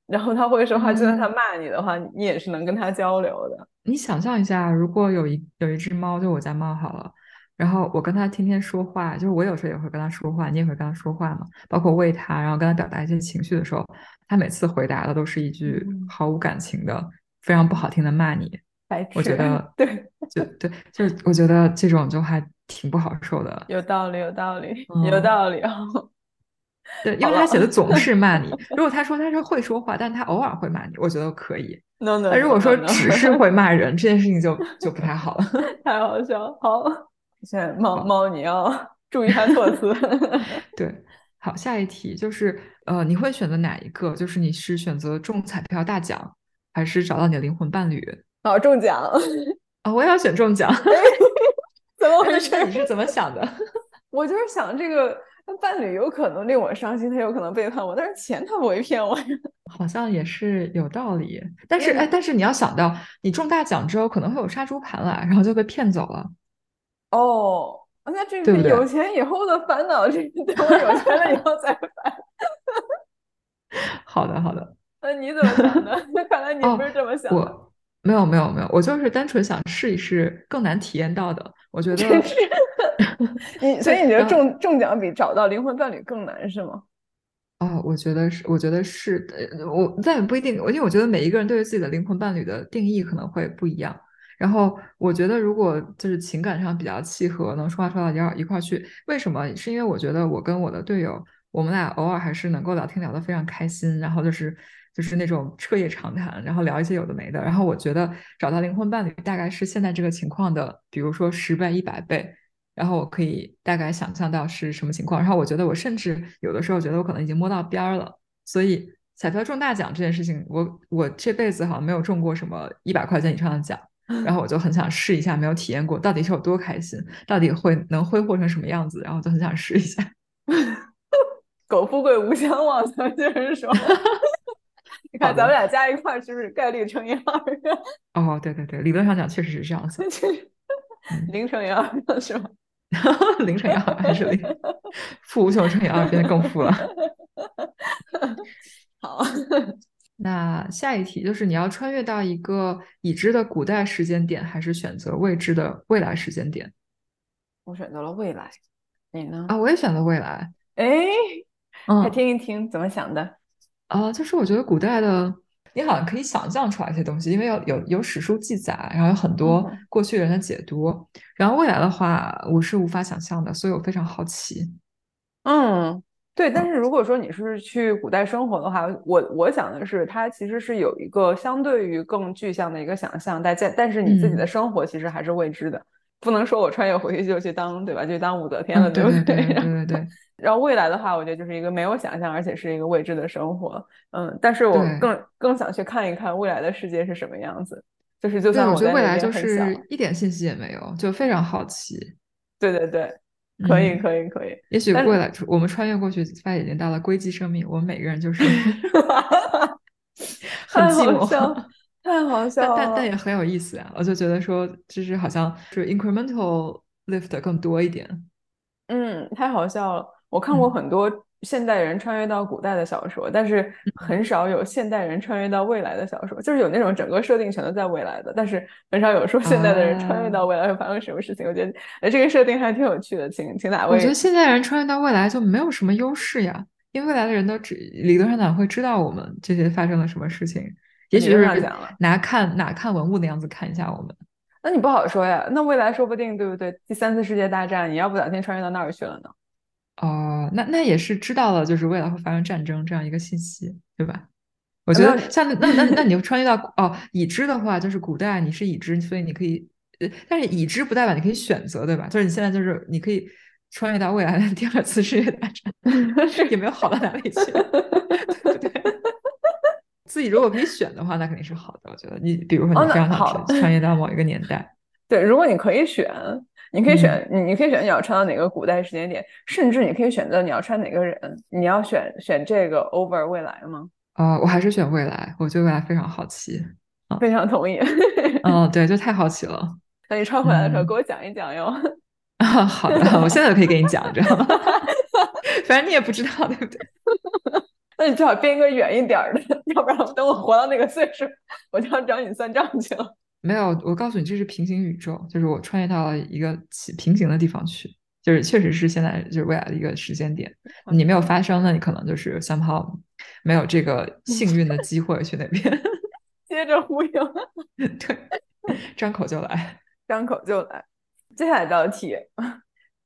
然后他会说话，就算他骂你的话，你也是能跟他交流的。你想象一下，如果有一有一只猫，就我家猫好了。然后我跟他天天说话，就是我有时候也会跟他说话，你也会跟他说话嘛？包括喂他，然后跟他表达一些情绪的时候，他每次回答的都是一句毫无感情的、非常不好听的骂你。我觉得对，就对，就是我觉得这种就还挺不好受的。有道理，有道理，有道理。对，因为他写的总是骂你。如果他说他是会说话，但他偶尔会骂你，我觉得可以。no no。那如果说只是会骂人，这件事情就 就不太好了。太好笑了。好，现在猫猫你要 注意它措辞。对，好，下一题就是呃，你会选择哪一个？就是你是选择中彩票大奖，还是找到你的灵魂伴侣？哦，中奖啊！我也要选中奖。怎么回事？你是怎么想的？我就是想这个。那伴侣有可能令我伤心，他有可能背叛我，但是钱他不会骗我呀。好像也是有道理，但是哎，但是你要想到，你中大奖之后可能会有杀猪盘来，然后就被骗走了。哦，那这是有钱以后的烦恼，这等我有钱了以后再烦。好的，好的。那你怎么想的？那 看来你不是这么想。我没有，没有，没有，我就是单纯想试一试更难体验到的。我觉得。你所以你觉得中中奖比找到灵魂伴侣更难是吗？哦，我觉得是，我觉得是的。我但也不一定，因为我觉得每一个人对于自己的灵魂伴侣的定义可能会不一样。然后我觉得，如果就是情感上比较契合，能说话说到一块一块去，为什么？是因为我觉得我跟我的队友，我们俩偶尔还是能够聊天聊得非常开心，然后就是就是那种彻夜长谈，然后聊一些有的没的。然后我觉得找到灵魂伴侣大概是现在这个情况的，比如说十倍、一百倍。然后我可以大概想象到是什么情况，然后我觉得我甚至有的时候觉得我可能已经摸到边儿了，所以彩票中大奖这件事情，我我这辈子好像没有中过什么一百块钱以上的奖，然后我就很想试一下，没有体验过到底是有多开心，到底会能挥霍成什么样子，然后就很想试一下。苟富贵无相忘，咱们就是说，你看咱们俩加一块是不是概率乘以二？哦，对对对，理论上讲确实是这样子，零乘以二是吗？零乘以二还是零？负无穷乘以二变得更负了。好，那下一题就是你要穿越到一个已知的古代时间点，还是选择未知的未来时间点？我选择了未来，你呢？啊，我也选择未来。哎，来听一听怎么想的？啊，就是我觉得古代的。你好像可以想象出来一些东西，因为有有有史书记载，然后有很多过去人的解读。然后未来的话，我是无法想象的，所以我非常好奇。嗯，对。但是如果说你是去古代生活的话，我我想的是，它其实是有一个相对于更具象的一个想象，但在但是你自己的生活其实还是未知的。不能说我穿越回去就去当对吧？就当武则天了，对不对？对 对对。然后未来的话，我觉得就是一个没有想象，而且是一个未知的生活。嗯，但是我更更想去看一看未来的世界是什么样子。就是就算我觉得未来就是一点信息也没有，就非常好奇。对对对，可以可以可以。也许未来我们穿越过去，发现已经到了硅基生命，我们每个人就是 很寂寞，太好笑了。但但也很有意思啊！我就觉得说，就是好像是 incremental lift 更多一点。嗯，太好笑了。我看过很多现代人穿越到古代的小说，但是很少有现代人穿越到未来的小说。就是有那种整个设定全都在未来的，但是很少有说现代的人穿越到未来会发生什么事情。我觉得，哎，这个设定还挺有趣的。请请哪位？我觉得现代人穿越到未来就没有什么优势呀，因为未来的人都只理论上讲会知道我们这些发生了什么事情。也许就是拿看哪看文物的样子看一下我们。那你不好说呀。那未来说不定对不对？第三次世界大战，你要不小心穿越到那儿去了呢？哦，那那也是知道了，就是未来会发生战争这样一个信息，对吧？我觉得像那那那你穿越到哦已知的话，就是古代你是已知，所以你可以呃，但是已知不代表你可以选择，对吧？就是你现在就是你可以穿越到未来的第二次世界大战，也没有好到哪里去，对 不对？自己如果可以选的话，那肯定是好的。我觉得你比如说你非常想穿越到某一个年代，对，如果你可以选。你可以选，你你可以选你要穿到哪个古代时间点，甚至你可以选择你要穿哪个人。你要选选这个 over 未来吗？啊，我还是选未来，我对未来非常好奇。非常同意。嗯，对，就太好奇了。那你穿回来的时候给我讲一讲哟。啊，好的，我现在就可以给你讲，知道吗？反正你也不知道，对不对？那你最好编一个远一点的，要不然等我活到那个岁数，我就要找你算账去了。没有，我告诉你，这是平行宇宙，就是我穿越到了一个平行的地方去，就是确实是现在就是未来的一个时间点。你没有发生，那你可能就是三号没有这个幸运的机会去那边。接着忽悠，对，张口就来，张口就来。接下来这道题，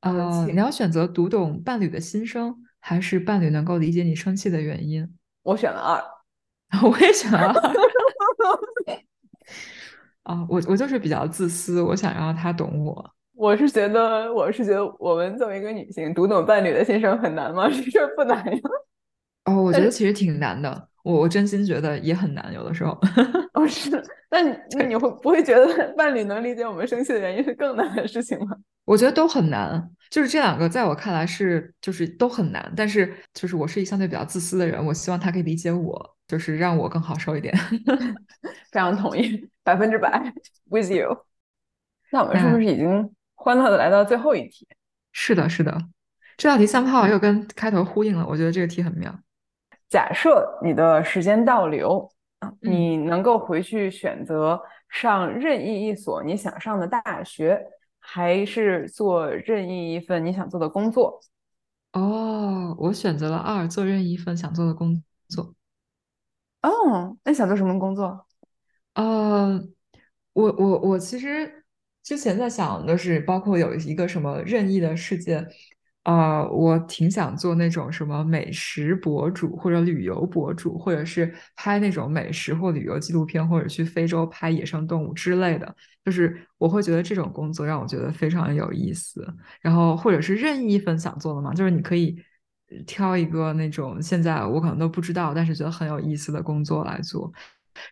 呃，你要选择读懂伴侣的心声，还是伴侣能够理解你生气的原因？我选了二，我也选了二。啊，我我就是比较自私，我想让他懂我。我是觉得，我是觉得，我们作为一个女性，读懂伴侣的心声很难吗？这事儿不难呀。哦，我觉得其实挺难的。我我真心觉得也很难，有的时候。哦，是。那你 那你会不会觉得伴侣能理解我们生气的原因是更难的事情吗？我觉得都很难，就是这两个在我看来是就是都很难。但是就是我是一相对比较自私的人，我希望他可以理解我，就是让我更好受一点。非常同意，百分之百 with you。那我们是不是已经？欢乐的来到最后一题，是的，是的，这道题三炮又跟开头呼应了，我觉得这个题很妙。假设你的时间倒流，你能够回去选择上任意一所你想上的大学，还是做任意一份你想做的工作？哦，我选择了二，做任意一份想做的工作。哦，那想做什么工作？呃，我我我其实。之前在想的是，包括有一个什么任意的世界，啊，我挺想做那种什么美食博主或者旅游博主，或者是拍那种美食或旅游纪录片，或者去非洲拍野生动物之类的。就是我会觉得这种工作让我觉得非常有意思。然后或者是任意一份想做的嘛，就是你可以挑一个那种现在我可能都不知道，但是觉得很有意思的工作来做。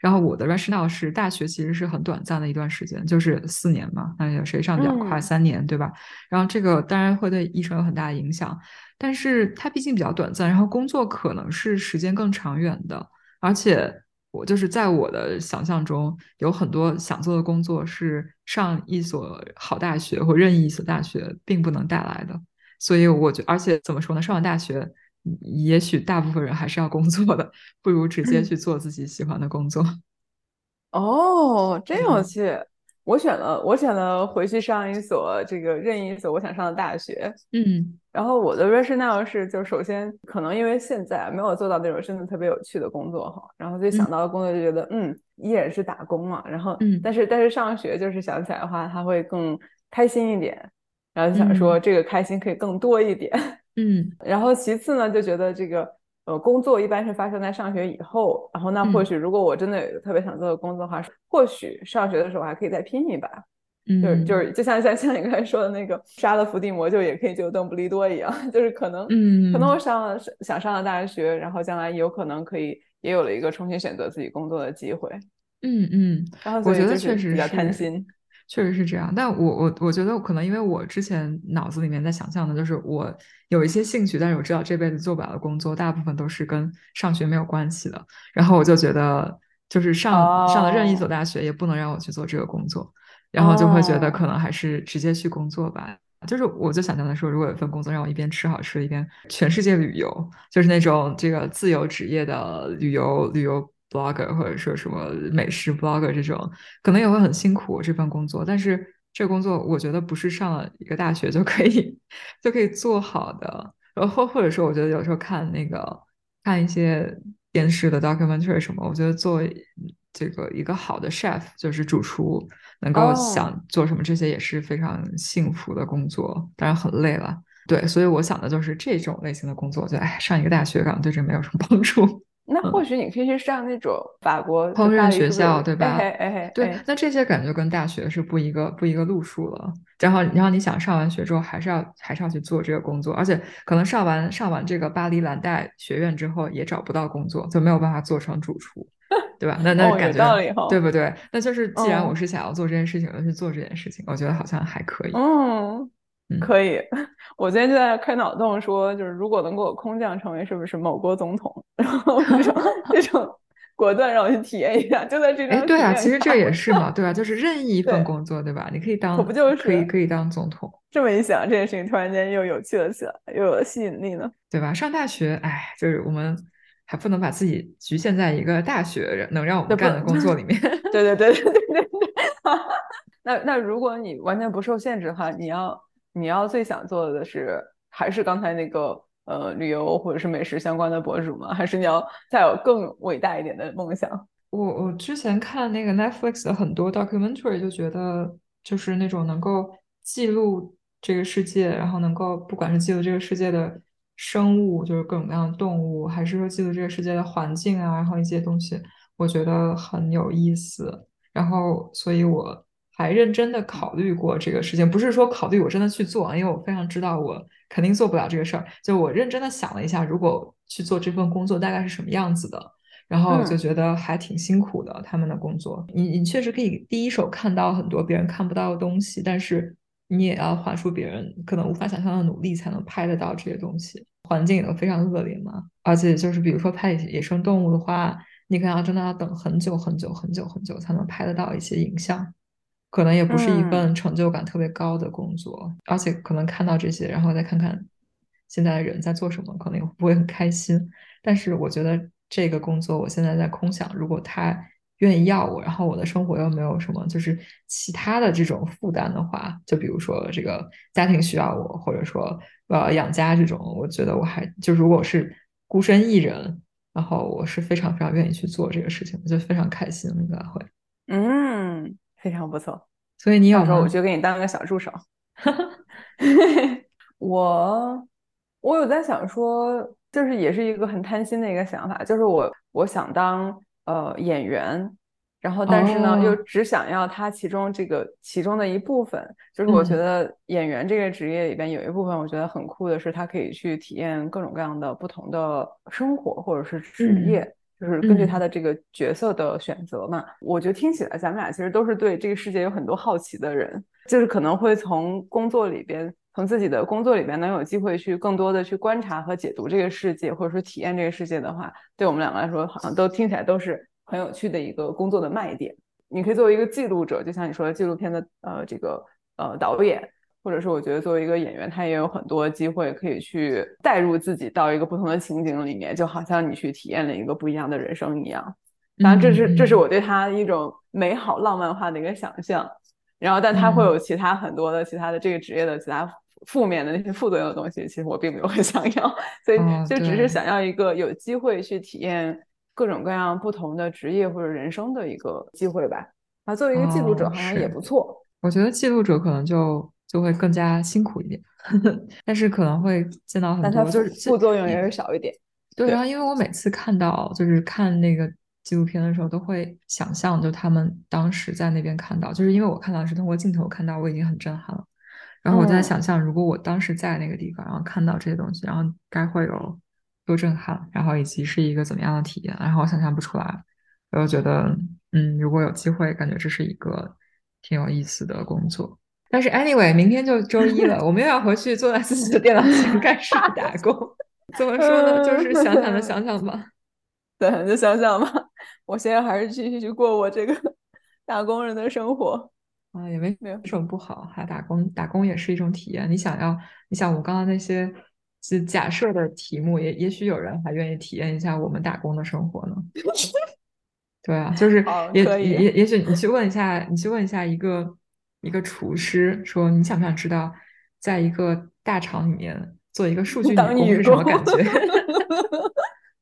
然后我的 rationale 是大学其实是很短暂的一段时间，就是四年嘛，那有谁上比较快三年，对吧？然后这个当然会对医生有很大的影响，但是它毕竟比较短暂，然后工作可能是时间更长远的，而且我就是在我的想象中有很多想做的工作是上一所好大学或任意一所大学并不能带来的，所以我觉而且怎么说呢，上了大学。也许大部分人还是要工作的，不如直接去做自己喜欢的工作。哦，真有趣！我选了，我选了回去上一所这个任意一所我想上的大学。嗯，然后我的 rationale 是，就首先可能因为现在没有做到那种真的特别有趣的工作哈，然后就想到的工作就觉得嗯，依然是打工嘛。然后，嗯，但是但是上学就是想起来的话，他会更开心一点，然后就想说这个开心可以更多一点。嗯，然后其次呢，就觉得这个呃工作一般是发生在上学以后，然后那或许如果我真的有一个特别想做的工作的话，或许上学的时候还可以再拼一把，就是就是就像像像你刚才说的那个杀了伏地魔就也可以救邓布利多一样，就是可能嗯可能我上了想上了大学，然后将来有可能可以也有了一个重新选择自己工作的机会，嗯嗯，然后我觉得确实比较贪心。确实是这样，但我我我觉得可能因为我之前脑子里面在想象的就是我有一些兴趣，但是我知道这辈子做不了的工作，大部分都是跟上学没有关系的。然后我就觉得，就是上上了任意一所大学，也不能让我去做这个工作，然后就会觉得可能还是直接去工作吧。就是我就想象的说，如果有一份工作让我一边吃好吃的，一边全世界旅游，就是那种这个自由职业的旅游旅游。Blogger 或者说什么美食 blogger 这种，可能也会很辛苦这份工作，但是这个工作我觉得不是上了一个大学就可以就可以做好的。然后或或者说，我觉得有时候看那个看一些电视的 documentary 什么，我觉得做这个一个好的 chef 就是主厨，能够想做什么这些也是非常幸福的工作，当然很累了。对，所以我想的就是这种类型的工作，就哎上一个大学可能对这没有什么帮助。那或许你可以去上那种法国烹饪学校，对吧？哎哎对，那这些感觉跟大学是不一个不一个路数了。然后，然后你想上完学之后，还是要还是要去做这个工作，而且可能上完上完这个巴黎蓝带学院之后，也找不到工作，就没有办法做成主厨，对吧？那那感觉对不对？那就是既然我是想要做这件事情，就去做这件事情，我觉得好像还可以。嗯。可以，我今天就在开脑洞，说就是如果能够空降成为是不是某国总统，然后这种 这种果断让我去体验一下，就在这张。哎，对啊，其实这也是嘛，对吧？就是任意一份工作，对吧？你可以当，可不就是可以可以当总统。这么一想，这件事情突然间又有趣了起来，又有吸引力了，对吧？上大学，哎，就是我们还不能把自己局限在一个大学能让我们干的工作里面。对对对对对对。那那如果你完全不受限制的话，你要。你要最想做的是，还是刚才那个呃旅游或者是美食相关的博主吗？还是你要再有更伟大一点的梦想？我我之前看那个 Netflix 的很多 documentary，就觉得就是那种能够记录这个世界，然后能够不管是记录这个世界的生物，就是各种各样的动物，还是说记录这个世界的环境啊，然后一些东西，我觉得很有意思。然后，所以我还认真的考虑过这个事情，不是说考虑我真的去做，因为我非常知道我肯定做不了这个事儿。就我认真的想了一下，如果去做这份工作，大概是什么样子的。然后就觉得还挺辛苦的，他们的工作。你你确实可以第一手看到很多别人看不到的东西，但是你也要花出别人可能无法想象的努力才能拍得到这些东西。环境也都非常恶劣嘛，而且就是比如说拍野生动物的话，你可能要真的要等很久很久很久很久才能拍得到一些影像，可能也不是一份成就感特别高的工作。而且可能看到这些，然后再看看现在的人在做什么，可能也不会很开心。但是我觉得。这个工作我现在在空想，如果他愿意要我，然后我的生活又没有什么就是其他的这种负担的话，就比如说这个家庭需要我，或者说我要养家这种，我觉得我还就如果是孤身一人，然后我是非常非常愿意去做这个事情，我就非常开心应该会，嗯，非常不错。所以你有时候我就给你当个小助手。我我有在想说。就是也是一个很贪心的一个想法，就是我我想当呃演员，然后但是呢又只想要他其中这个其中的一部分，就是我觉得演员这个职业里边有一部分我觉得很酷的是，他可以去体验各种各样的不同的生活或者是职业，就是根据他的这个角色的选择嘛。我觉得听起来咱们俩其实都是对这个世界有很多好奇的人，就是可能会从工作里边。从自己的工作里边能有机会去更多的去观察和解读这个世界，或者说体验这个世界的话，对我们两个来说，好像都听起来都是很有趣的一个工作的卖点。你可以作为一个记录者，就像你说的纪录片的呃这个呃导演，或者是我觉得作为一个演员，他也有很多机会可以去带入自己到一个不同的情景里面，就好像你去体验了一个不一样的人生一样。当然，这是这是我对他一种美好浪漫化的一个想象。然后，但他会有其他很多的其他的这个职业的其他。负面的那些副作用的东西，其实我并没有很想要，所以就只是想要一个有机会去体验各种各样不同的职业或者人生的一个机会吧。啊，作为一个记录者，好像也不错。我觉得记录者可能就就会更加辛苦一点，但是可能会见到很多，就是副作用也是少一点。对，然后因为我每次看到就是看那个纪录片的时候，都会想象就他们当时在那边看到，就是因为我看到是通过镜头看到，我已经很震撼了。然后我在想象，如果我当时在那个地方，然后看到这些东西，然后该会有多震撼，然后以及是一个怎么样的体验，然后我想象不出来。我就觉得，嗯，如果有机会，感觉这是一个挺有意思的工作。但是，anyway，明天就周一了，我们又要回去坐在自己的电脑前 开始打工。怎么说呢？就是想想的想想吧。对，就想想吧。我现在还是继续去过我这个打工人的生活。啊，也没没有什么不好，还打工，打工也是一种体验。你想要，你想我刚刚那些是假设的题目，也也许有人还愿意体验一下我们打工的生活呢。对啊，就是也也也许你去问一下，你去问一下一个一个厨师，说你想不想知道，在一个大厂里面做一个数据女工是什么感觉？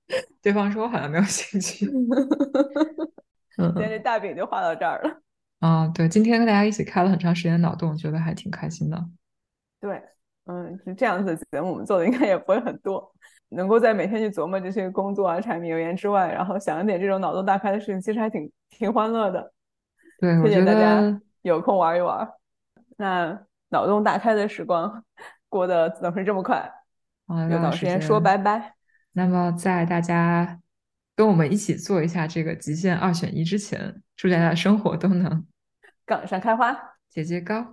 对方说我好像没有兴趣。嗯，今天这大饼就画到这儿了。啊，对，今天跟大家一起开了很长时间脑洞，觉得还挺开心的。对，嗯，是这样子的节目，我们做的应该也不会很多。能够在每天去琢磨这些工作啊、柴米油盐之外，然后想一点这种脑洞大开的事情，其实还挺挺欢乐的。对，谢谢大家有空玩一玩。那脑洞大开的时光 过得总是这么快，又到时间说拜拜。那么在大家。跟我们一起做一下这个极限二选一之前，祝大家生活都能 杠上开花，节节高。